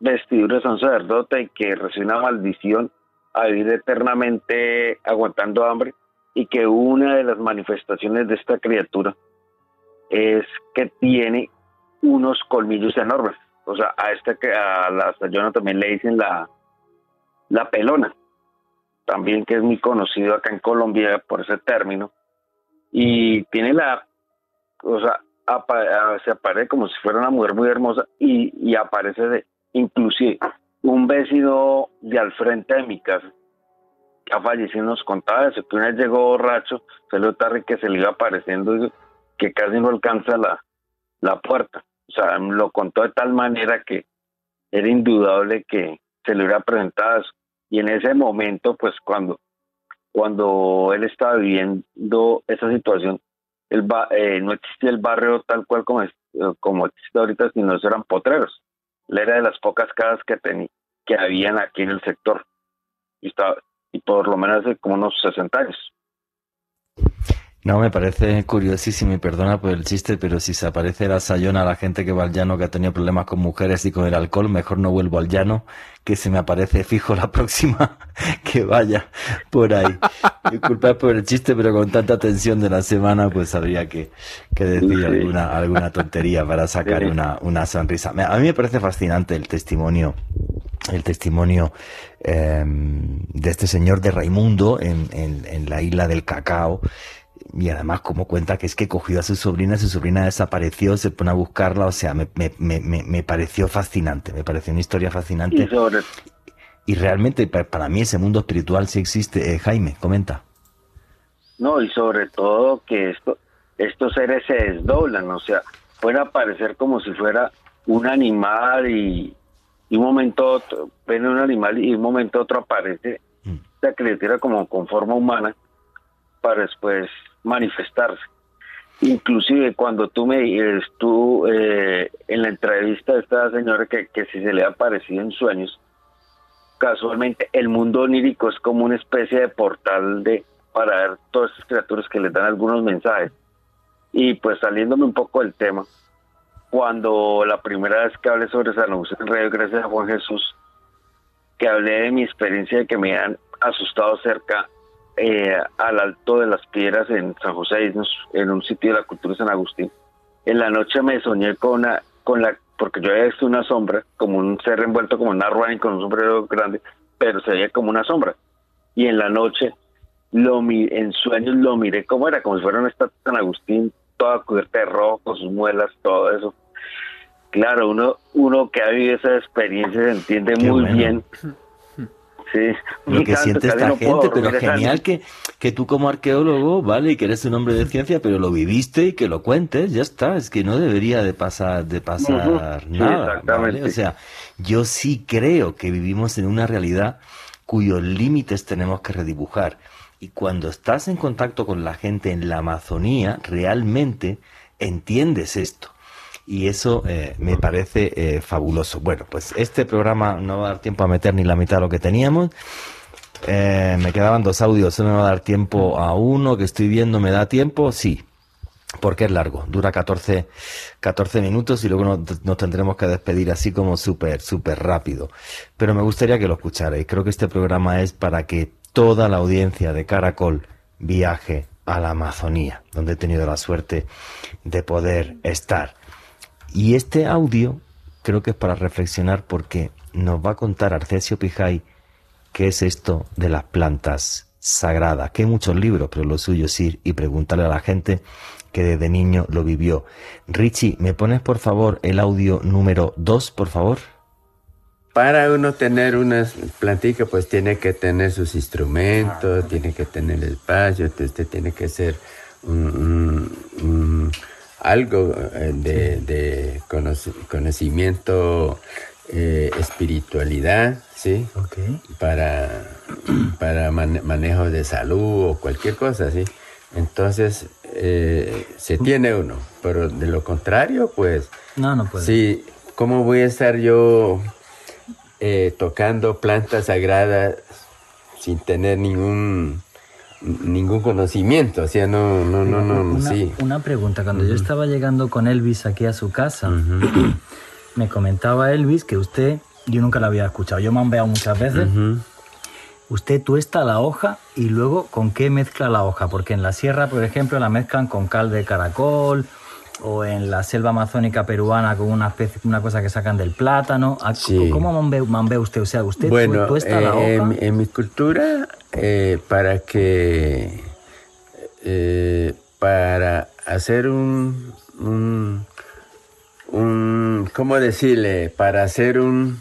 vestiduras a un sacerdote y que recibió una maldición a vivir eternamente aguantando hambre y que una de las manifestaciones de esta criatura es que tiene unos colmillos enormes. O sea, a esta que a la sayona también le dicen la, la pelona, también que es muy conocido acá en Colombia por ese término. Y tiene la, o sea, se aparece como si fuera una mujer muy hermosa y, y aparece de, inclusive un vecino de al frente de mi casa que ha fallecido nos contaba eso, que una vez llegó borracho, se le tarde que se le iba apareciendo que casi no alcanza la, la puerta. O sea, lo contó de tal manera que era indudable que se le hubiera presentado eso. Y en ese momento, pues cuando, cuando él estaba viviendo esa situación, el ba- eh, no existía el barrio tal cual como, como existe ahorita, sino eso eran potreros. Él era de las pocas casas que, teni- que habían aquí en el sector. Y, estaba, y por lo menos hace como unos 60 años. No, me parece curiosísimo y perdona por el chiste, pero si se aparece la sayona a la gente que va al llano que ha tenido problemas con mujeres y con el alcohol, mejor no vuelvo al llano, que se me aparece fijo la próxima que vaya por ahí. Disculpad por el chiste, pero con tanta tensión de la semana, pues habría que, que decir Sí. alguna, alguna tontería para sacar Sí. una, una sonrisa. A mí me parece fascinante el testimonio el testimonio eh, de este señor de Raimundo en, en- en la isla del cacao. Y además, como cuenta que es que cogió a su sobrina, su sobrina desapareció, se pone a buscarla, o sea, me, me, me, me- me pareció fascinante, me pareció una historia fascinante. Y sobre Y realmente, pa- para mí, ese mundo espiritual sí existe. Eh, Jaime, comenta. No, y sobre todo que esto, estos seres se desdoblan, o sea, pueden aparecer como si fuera un animal y, y un momento otro, ven un animal y un momento otro aparece esta criatura como con forma humana para después manifestarse. Inclusive cuando tú me eh, tú eh, en la entrevista de esta señora que, que si se le ha aparecido en sueños, casualmente el mundo onírico es como una especie de portal de para ver todas esas criaturas que les dan algunos mensajes. Y pues saliéndome un poco del tema, cuando la primera vez que hablé sobre San en Radio Gracias a Juan Jesús, que hablé de mi experiencia de que me han asustado cerca eh, al Alto de las Piedras en San José en un sitio de la cultura de San Agustín. En la noche me soñé con, una, con la, porque yo había visto una sombra, como un ser envuelto como una ruana y con un sombrero grande, pero se veía como una sombra. Y en la noche, lo mi- en sueños lo miré como era, como si fuera una estatua de San Agustín, toda cubierta de rojo, con sus muelas, todo eso. Claro, uno, uno que ha vivido esa experiencia se entiende Qué muy bueno. bien. Sí, lo que siente esta no gente, pero genial que, que tú como arqueólogo, vale, y que eres un hombre de ciencia, pero lo viviste y que lo cuentes, ya está, es que no debería de pasar, de pasar nada. ¿vale? O sea, yo sí creo que vivimos en una realidad cuyos límites tenemos que redibujar. Y cuando estás en contacto con la gente en la Amazonía, realmente entiendes esto. Y eso eh, me parece eh, fabuloso. Bueno, pues este programa no va a dar tiempo a meter ni la mitad de lo que teníamos. Eh, me quedaban dos audios, solo me va a dar tiempo a uno que estoy viendo. ¿Me da tiempo? Sí, porque es largo, dura 14, 14 minutos y luego nos, nos tendremos que despedir así como súper, súper rápido. Pero me gustaría que lo escucharais. Creo que este programa es para que toda la audiencia de Caracol viaje a la Amazonía, donde he tenido la suerte de poder estar. Y este audio creo que es para reflexionar porque nos va a contar Arcesio Pijay qué es esto de las plantas sagradas, que hay muchos libros, pero lo suyo es ir y preguntarle a la gente que desde niño lo vivió. Richie, ¿me pones por favor el audio número 2, por favor? Para uno tener unas plantitas, pues tiene que tener sus instrumentos, tiene que tener espacio, usted tiene que ser un- algo eh, de, de conoci- conocimiento, eh, espiritualidad, ¿sí? Para, para mane- manejo de salud o cualquier cosa, ¿sí? Entonces, eh, se tiene uno, pero de lo contrario, pues... No, no puede. Sí, ¿cómo voy a estar yo eh, tocando plantas sagradas sin tener ningún ningún conocimiento? O sea, no, no, no, no, una, sí. una pregunta. Cuando yo estaba llegando con Elvis aquí a su casa, me comentaba Elvis que usted, yo nunca la había escuchado, yo me han veado muchas veces. Usted tuesta la hoja y luego con qué mezcla la hoja, porque en la sierra, por ejemplo, la mezclan con cal de caracol o en la selva amazónica peruana con una especie, una cosa que sacan del plátano. ¿A- Sí. ¿Cómo mambea, mambea usted? O sea, usted Bueno, la eh, hoja. en, en mi cultura, eh, para que eh, para hacer un, un, un- ¿cómo decirle? Para hacer un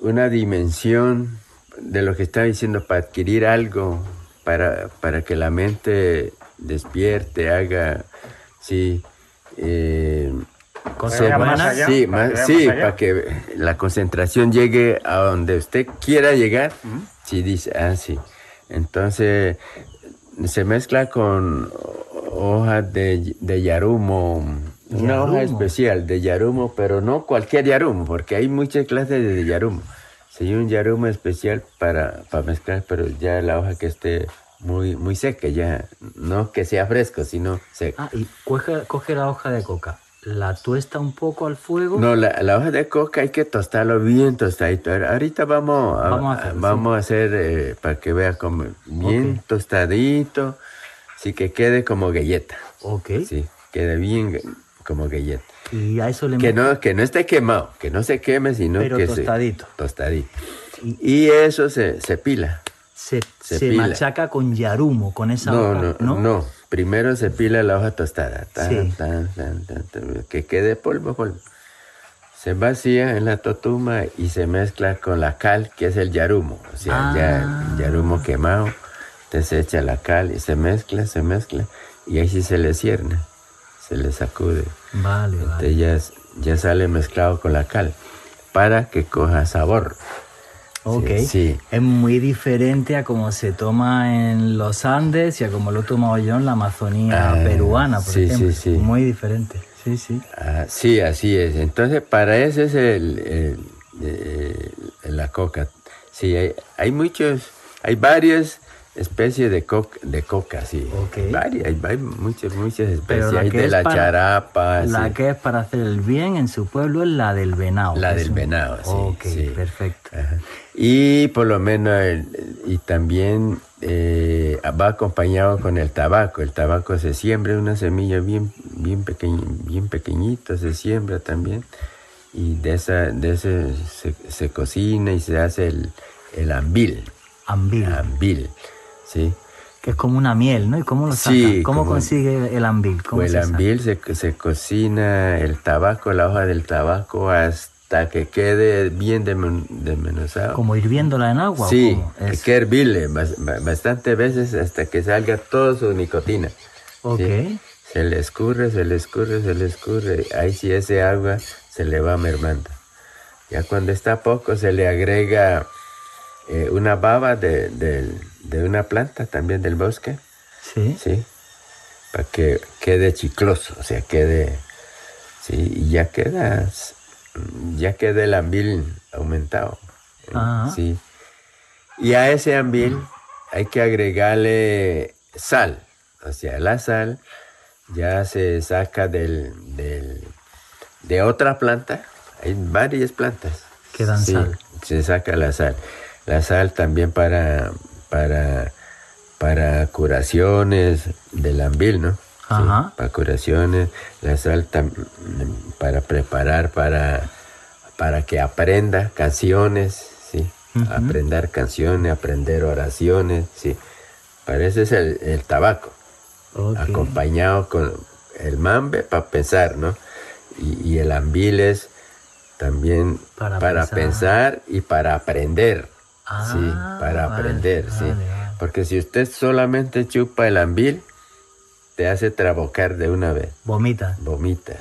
una dimensión de lo que está diciendo, para adquirir algo, para, para que la mente despierte, haga, sí, eh, se-. Más allá, sí, para más- que sí, más allá. para que la concentración llegue a donde usted quiera llegar, sí dice, ah, sí. Entonces, se mezcla con hojas de, de yarumo, una hoja especial de yarumo, pero no cualquier yarumo, porque hay muchas clases de yarumo. Sí, un yarumo especial para, para mezclar, pero ya la hoja que esté muy, muy seca, ya no que sea fresco, sino seca. Ah, y coge, coge la hoja de coca, la tuesta un poco al fuego. No, la, la hoja de coca hay que tostarlo bien tostadito. Ahorita vamos a, Vamos a hacerlo, vamos a hacer eh, para que vea como bien tostadito, sí que quede como galleta. Ok. Sí, quede bien como galleta. Y a eso le Que no, que no esté quemado, que no se queme, sino Pero que tostadito. se tostadito. Y eso se, se pila. Se, se machaca con yarumo, con esa No, hoja, no, no, Primero se pila la hoja tostada. tan, Sí. tan, tan, tan, tan, que quede polvo, polvo. Se vacía en la totuma y se mezcla con la cal, que es el yarumo. O sea, Ah. ya el yarumo quemado. Entonces se echa la cal y se mezcla, se mezcla y ahí sí se le cierne, se le sacude. Vale, Entonces vale. ya, ya sale mezclado con la cal para que coja sabor. Ok. Sí. Es muy diferente a como se toma en los Andes y a como lo he tomado yo en la Amazonía Ah, peruana, por sí, sí, ejemplo. sí. Muy diferente. Sí, sí. Ah, sí, así es. Entonces, para eso es el, el- eh, la coca. Sí, hay, hay muchos, hay varias especies de coca, de coca, sí. Varias, hay, hay muchas, muchas especies. la Hay que de es la para- charapa, La sí. que es para hacer el bien en su pueblo es la del venado. La del un- venado, sí. Ok, sí. perfecto. Ajá. Y por lo menos, el- y también eh, va acompañado con el tabaco. El tabaco se siembra, una semilla bien, bien, pequeñ, bien pequeñita, se siembra también. Y de, esa, de ese se, se cocina y se hace el, el ambil. Ambil. Ambil, sí. Que es como una miel, ¿no? ¿Y cómo lo saca? Sí, ¿Cómo como- consigue el ambil? ¿Cómo Pues se el saca? ambil se, se cocina el tabaco, la hoja del tabaco, hasta que quede bien desmenuzado. ¿Como hirviéndola en agua? Sí, hay que hervirle bas- ba- bastantes veces hasta que salga toda su nicotina. Ok. Sí. Se le escurre, se le escurre, se le escurre. Ahí sí ese agua se le va mermando. Ya cuando está poco se le agrega eh, una baba de, de una planta también del bosque. Sí. Sí. Para que quede chicloso, o sea, quede... Sí, y ya queda... Ya queda el ambil aumentado. Ajá. Sí. Y a ese ambil hay que agregarle sal. O sea, la sal ya se saca del, del- de otra planta. Hay varias plantas. Que dan Sí, sal. Se saca la sal. La sal también para, para, para curaciones del ambil, ¿no? Sí, para curaciones. La sal tam- para preparar, para, para que aprenda canciones, ¿sí? Aprender canciones, aprender oraciones, ¿sí? Para eso es el, el tabaco acompañado con el mambe para pensar, ¿no? Y, y el ambil es también Para para, pensar. pensar. y para aprender, sí, Ah, para vale, aprender, sí. vale, Porque si usted solamente chupa el ambil, te hace trabocar de una vez, Vomita. vomita,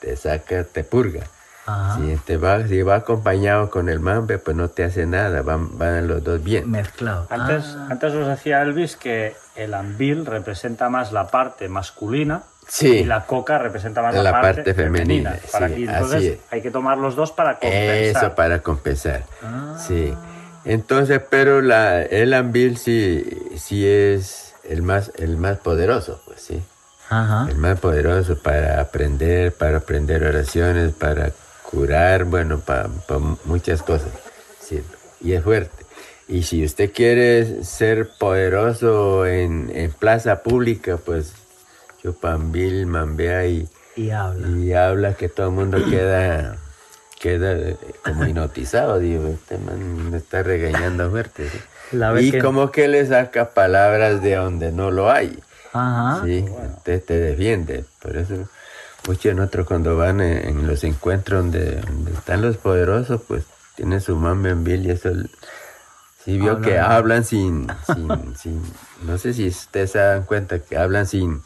te saca, te purga. Ajá. Si, te va, si va acompañado con el mambe, pues no te hace nada, van, van los dos bien. Mezclado. Antes, Ah. antes os decía Elvis que el ambil representa más la parte masculina Sí. y la coca representa más la, La parte, parte femenina, Para sí, así entonces es. hay que tomar los dos para compensar. Eso para compensar. Ah. Sí. Entonces, pero la, el ambil sí, sí es el más, el más poderoso, pues sí. Ajá. El más poderoso para aprender, para aprender oraciones, para curar, bueno, para, para muchas cosas. Sí. Y es fuerte. Y si usted quiere ser poderoso en, en plaza pública, pues chupa ambil, mambea y, Y habla. y habla que todo el mundo queda queda eh, como hipnotizado digo este man me está regañando fuerte ¿sí? La vez y que- como que le saca palabras de donde no lo hay Ajá. sí entonces te defiende por eso muchos nosotros cuando van en, en los encuentros donde, donde están los poderosos pues tienen su mamá en vil y eso sí vio que Hablan. sin, sin, sin no sé si ustedes se dan cuenta que hablan sin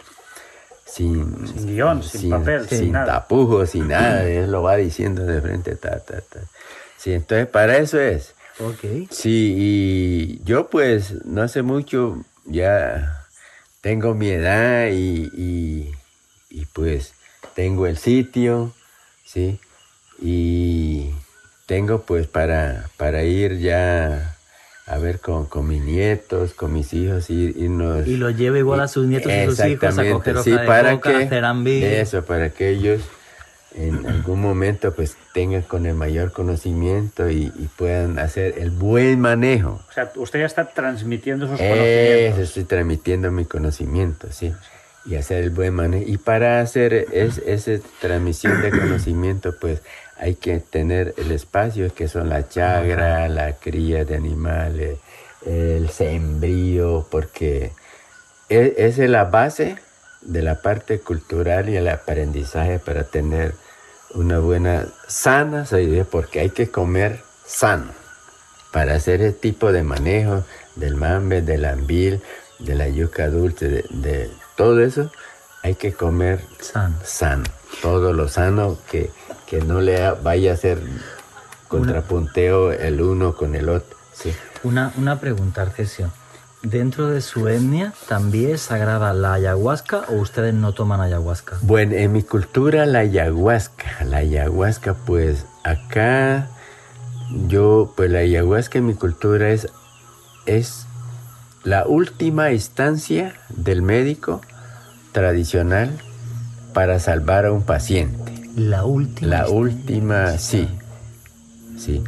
sin, Sin guion, sin papel, sin sin nada. tapujos, sin nada, él lo va diciendo de frente, ta, ta, ta. Sí, entonces para eso es. Ok. Sí, y yo pues no hace mucho ya tengo mi edad y, y, y, pues tengo el sitio, ¿sí? Y tengo pues para, para ir ya a ver con, con mis nietos, con mis hijos, ir, irnos... Y lo lleva igual a sus nietos y sus hijos a coger sí, de para que. Eso, para que ellos en algún momento pues tengan con el mayor conocimiento y, y puedan hacer el buen manejo. O sea, usted ya está transmitiendo esos Eso, conocimientos. estoy transmitiendo mi conocimiento, sí. Y hacer el buen manejo. Y para hacer es, esa transmisión de conocimiento, pues hay que tener el espacio que son la chagra, la cría de animales, el sembrío, porque e- esa es la base de la parte cultural y el aprendizaje para tener una buena, sana sabiduría, porque hay que comer sano para hacer ese tipo de manejo del mambe, del ambil, de la yuca dulce, de, de todo eso, hay que comer sano. Todo lo sano que, que no le vaya a hacer contrapunteo el uno con el otro. Sí. Una, una pregunta, Arcesio. ¿Dentro de su etnia también es sagrada la ayahuasca o ustedes no toman ayahuasca? Bueno, en mi cultura la ayahuasca, la ayahuasca pues acá yo pues la ayahuasca en mi cultura es es la última instancia del médico tradicional para salvar a un paciente. La última. La última, sí. Sí.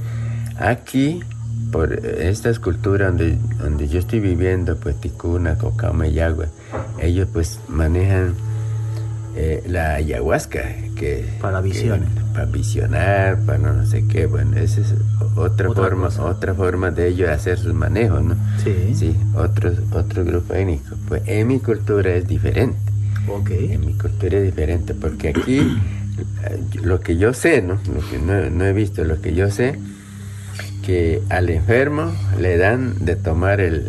Aquí, por estas culturas donde, donde yo estoy viviendo, pues Ticuna, Cocama y Yagua, ellos pues manejan eh, la ayahuasca, que... Para visiones. que- para visionar, para no sé qué, bueno, esa es otra, Otra forma, cosa. otra forma de ellos hacer sus manejos, ¿no? Sí. Sí, otro, otro grupo étnico. Pues en mi cultura es diferente. Ok. En mi cultura es diferente, porque aquí eh, lo que yo sé, ¿no? Lo que no, no he visto, lo que yo sé, que al enfermo le dan de tomar el,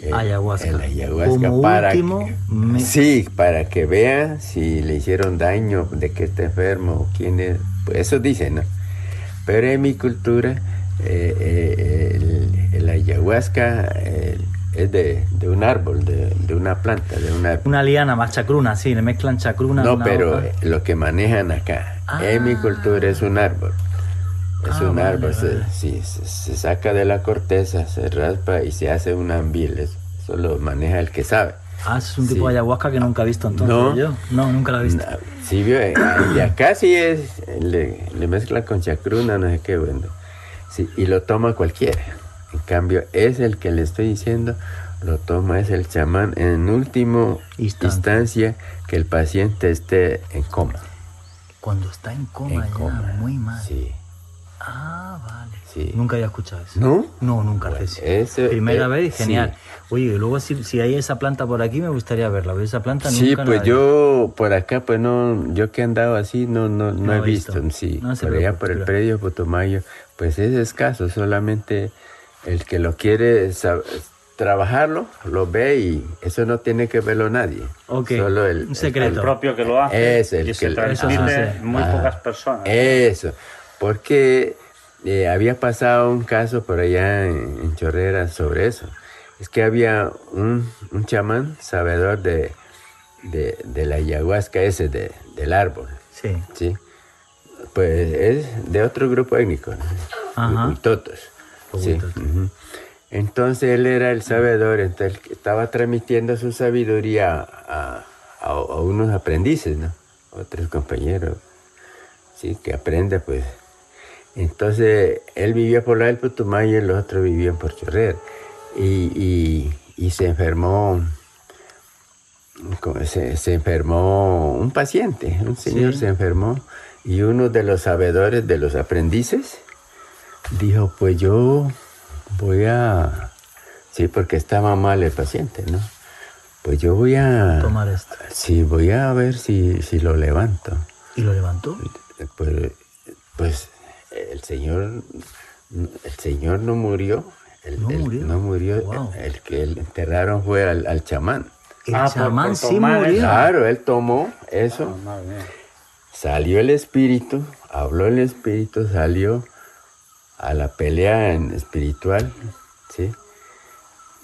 el- Ayahuasca. el ayahuasca Como para último, que, me- sí, para que vea si le hicieron daño, de que está enfermo o quién es. Pues eso dicen, ¿no? Pero en mi cultura, eh, eh, el, el ayahuasca eh, es de, de un árbol, de, de una planta, de un árbol. Una liana más chacruna, sí, le mezclan chacruna. No, una pero hoja. lo que manejan acá, en mi cultura es un árbol. Es Ah, un vale, árbol, se- sí, se, se saca de la corteza, se raspa y se hace un ambil. Eso, eso lo maneja el que sabe. Ah, es un tipo Sí. de ayahuasca que nunca he visto entonces No. yo. No, nunca la he visto. Sí, vio, eh, y acá sí es, le, le mezcla con chacruna, no sé qué, bueno. Sí, y lo toma cualquiera. En cambio, es el que le estoy diciendo, lo toma, es el chamán en último instancia que el paciente esté en coma. Cuando está en coma En ya, coma, muy mal. Sí. Ah, vale. Sí. Nunca había escuchado eso. ¿No? No, nunca. Arcesio. ese- Primera eh, vez y sí. genial. Oye, y luego si, si hay esa planta por aquí me gustaría verla. pero Esa planta Sí, nunca pues la- yo por acá, pues no, yo que he andado así, no, no, no, No he visto, visto. sí. No se por allá por el predio Putumayo, pues es escaso, solamente el que lo quiere trabajarlo, lo ve y eso no tiene que verlo nadie. Ok, Solo el, un secreto. El propio que lo hace Es el y se que- transmite Ajá. en muy Ajá. pocas personas. Eso, porque eh, había pasado un caso por allá en, en Chorrera sobre eso. Es que había un, un chamán sabedor de, de, de la ayahuasca ese, de, del árbol. Sí. Sí. Pues es de otro grupo étnico, ¿no? Ajá. Huitotos. Sí. Entonces él era el sabedor, entonces estaba transmitiendo su sabiduría a, a- a unos aprendices, ¿no? Otros compañeros, sí, que aprende pues. Entonces él vivía por la del Putumayo y los otros vivían por Chorrer. Y, y- y se enfermó, se, se enfermó un paciente, un señor Sí. se enfermó y uno de los sabedores, de los aprendices, dijo, pues yo voy a... Sí, porque estaba mal el paciente, ¿no? Pues yo voy a... Tomar esto. Sí, voy a ver si, si lo levanto. ¿Y lo levantó? Pues, pues el señor, el señor no murió. El, No el- murió. no murió. Wow. El, el que enterraron fue al, al chamán. El Ah, chamán sí murió. Claro, él tomó eso. Salió el espíritu, habló el espíritu, salió a la pelea en espiritual, ¿sí?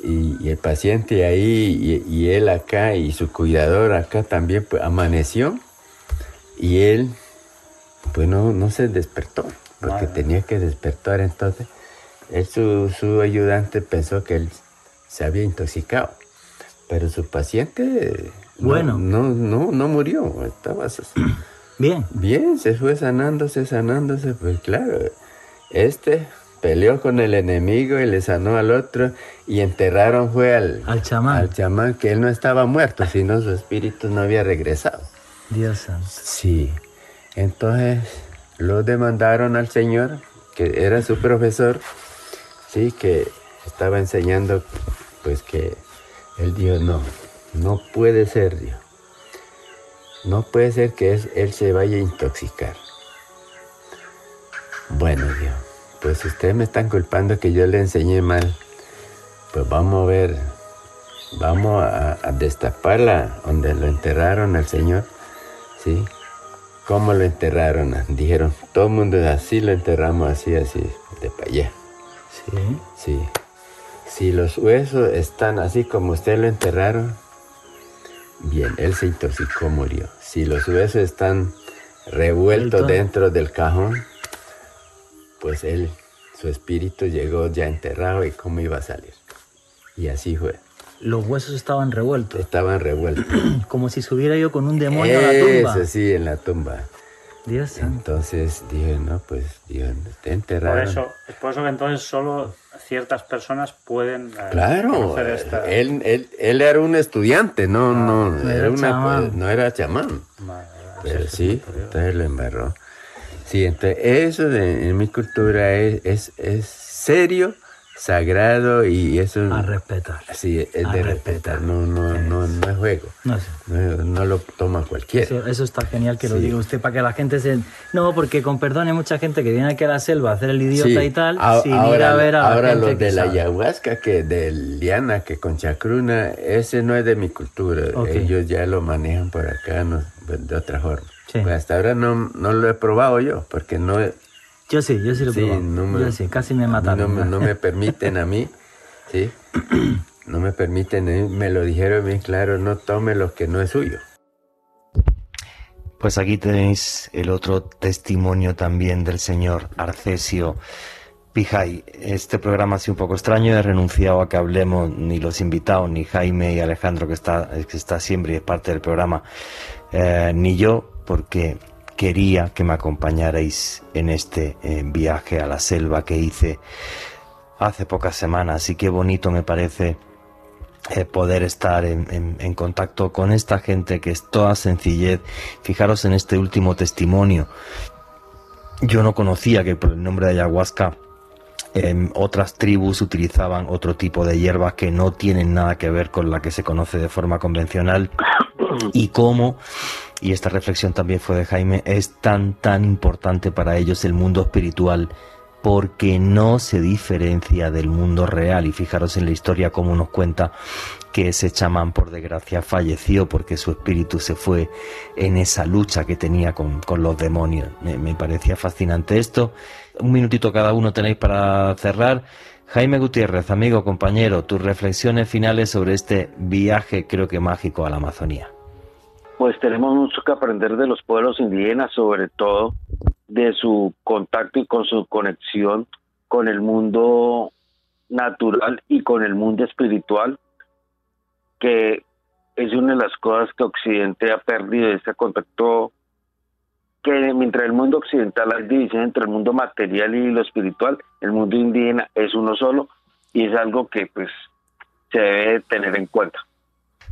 Y, y el paciente ahí y, y él acá y su cuidador acá también pues, amaneció y él pues no, no se despertó porque tenía que despertar entonces él su, su ayudante pensó que él se había intoxicado pero su paciente no- Bueno. no, no, no murió estaba bien bien se fue sanándose sanándose pues claro este peleó con el enemigo y le sanó al otro y enterraron fue al, Al chamán. al chamán que él no estaba muerto sino su espíritu no había regresado Dios santo. Sí. Entonces lo demandaron al señor, que era su profesor, sí, que estaba enseñando, pues que él dijo, no, no puede ser, dijo. No puede ser que él se vaya a intoxicar. Bueno, dijo, pues ustedes me están culpando que yo le enseñé mal. Pues vamos a ver vamos a, a destaparla donde lo enterraron al Señor. ¿Sí? ¿Cómo lo enterraron? Dijeron, todo el mundo así lo enterramos, así, así, de para allá. Sí. Sí. Si los huesos están así como usted lo enterraron, bien, él se intoxicó, murió. Si los huesos están revueltos Vuelto. dentro del cajón, pues él, su espíritu llegó ya enterrado y cómo iba a salir. Y así fue. Los huesos estaban revueltos. Estaban revueltos. Como si se hubiera ido con un demonio a la tumba. Eso sí, en la tumba. Dios. Entonces dije, no, pues Dios, te Por enterraron. eso, es por eso que entonces solo ciertas personas pueden eh, Claro, conocer esta. él, él, él era un estudiante, no, no, no era era una, chamán. no era chamán. Pero sí, entonces lo embarró. Sí, entonces eso de- en mi cultura es, es, es serio, sagrado y eso... A respetar. Sí, es de respetar. respetar, no, no, no, no es juego. No sé. No, no lo toma cualquiera. Eso, eso está genial que lo diga usted para que la gente se... No, porque con perdón hay mucha gente que viene aquí a la selva a hacer el idiota Sí, y tal, a- sin ahora, ir a ver a la ahora gente los que de la ayahuasca, que de Liana, que con chacruna, ese no es de mi cultura. Ellos ya lo manejan por acá no, de otra forma. Pues hasta ahora no, no lo he probado yo, porque no... Yo sí, yo sí lo Sí, probado. no me- Yo sí, casi me a mí mataron. No, me- no me permiten a mí, ¿sí? No me permiten, eh, me lo dijeron bien claro, no tome lo que no es suyo. Pues aquí tenéis el otro testimonio también del señor Arcesio Pijay. Este programa ha sido un poco extraño, he renunciado a que hablemos ni los invitados, ni Jaime y Alejandro, que está, que está siempre y es parte del programa, eh, ni yo, porque quería que me acompañarais en este eh, viaje a la selva que hice hace pocas semanas y qué bonito me parece eh, poder estar en, contacto con esta gente que es toda sencillez. Fijaros en este último testimonio. Yo no conocía que por el nombre de ayahuasca em, otras tribus utilizaban otro tipo de hierbas que no tienen nada que ver con la que se conoce de forma convencional y cómo, y esta reflexión también fue de Jaime, es tan, tan importante para ellos el mundo espiritual porque no se diferencia del mundo real. Y fijaros en la historia como nos cuenta que ese chamán, por desgracia, falleció porque su espíritu se fue en esa lucha que tenía con, con los demonios. Me, me parecía fascinante esto. Un minutito cada uno tenéis para cerrar. Jaime Gutiérrez, amigo, compañero, tus reflexiones finales sobre este viaje, creo que mágico, a la Amazonía. Pues tenemos mucho que aprender de los pueblos indígenas, sobre todo de su contacto y con su conexión con el mundo natural y con el mundo espiritual, que es una de las cosas que Occidente ha perdido, ese contacto que mientras el mundo occidental hay división entre el mundo material y lo espiritual, el mundo indígena es uno solo y es algo que pues se debe tener en cuenta.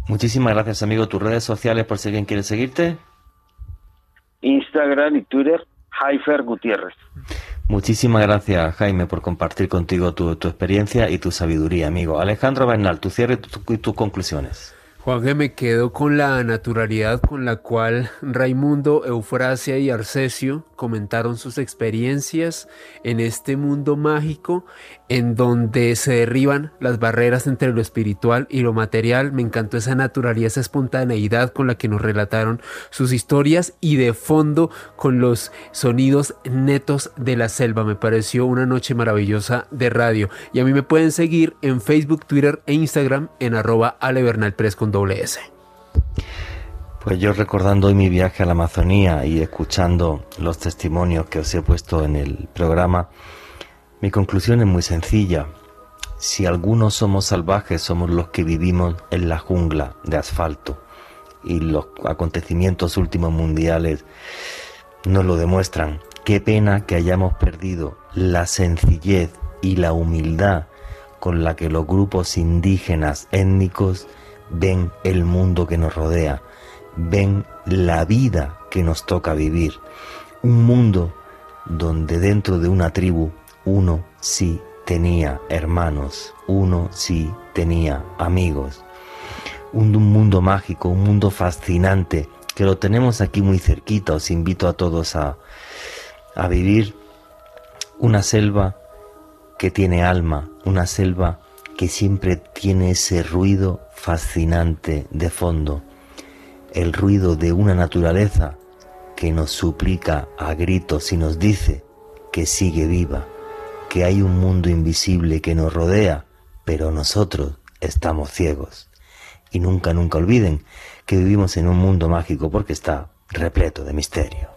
Muchísimas gracias, amigo. Tus redes sociales, por si alguien quiere seguirte. Instagram y Twitter, Haifer Gutiérrez. Muchísimas gracias, Jaime, por compartir contigo tu, tu experiencia y tu sabiduría, amigo. Alejandro Bernal, tu cierre y tu- y tus conclusiones. Juan G. me quedo con la naturalidad con la cual Raimundo, Eufrasia y Arcesio comentaron sus experiencias en este mundo mágico en donde se derriban las barreras entre lo espiritual y lo material. Me encantó esa naturalidad, esa espontaneidad con la que nos relataron sus historias y de fondo con los sonidos netos de la selva. Me pareció una noche maravillosa de radio. Y a mí me pueden seguir en Facebook, Twitter e Instagram en arroba alebernalpress con doble S. Pues yo recordando hoy mi viaje a la Amazonía y escuchando los testimonios que os he puesto en el programa, mi conclusión es muy sencilla. Si algunos somos salvajes, somos los que vivimos en la jungla de asfalto. Y los acontecimientos últimos mundiales nos lo demuestran. Qué pena que hayamos perdido la sencillez y la humildad con la que los grupos indígenas étnicos ven el mundo que nos rodea, ven la vida que nos toca vivir. Un mundo donde dentro de una tribu uno sí tenía hermanos, uno sí tenía amigos. Un, un mundo mágico, un mundo fascinante, que lo tenemos aquí muy cerquita. Os invito a todos a vivir una selva que tiene alma, una selva que siempre tiene ese ruido fascinante de fondo, el ruido de una naturaleza que nos suplica a gritos y nos dice que sigue viva, que hay un mundo invisible que nos rodea, pero nosotros estamos ciegos. Y nunca, nunca olviden que vivimos en un mundo mágico porque está repleto de misterio.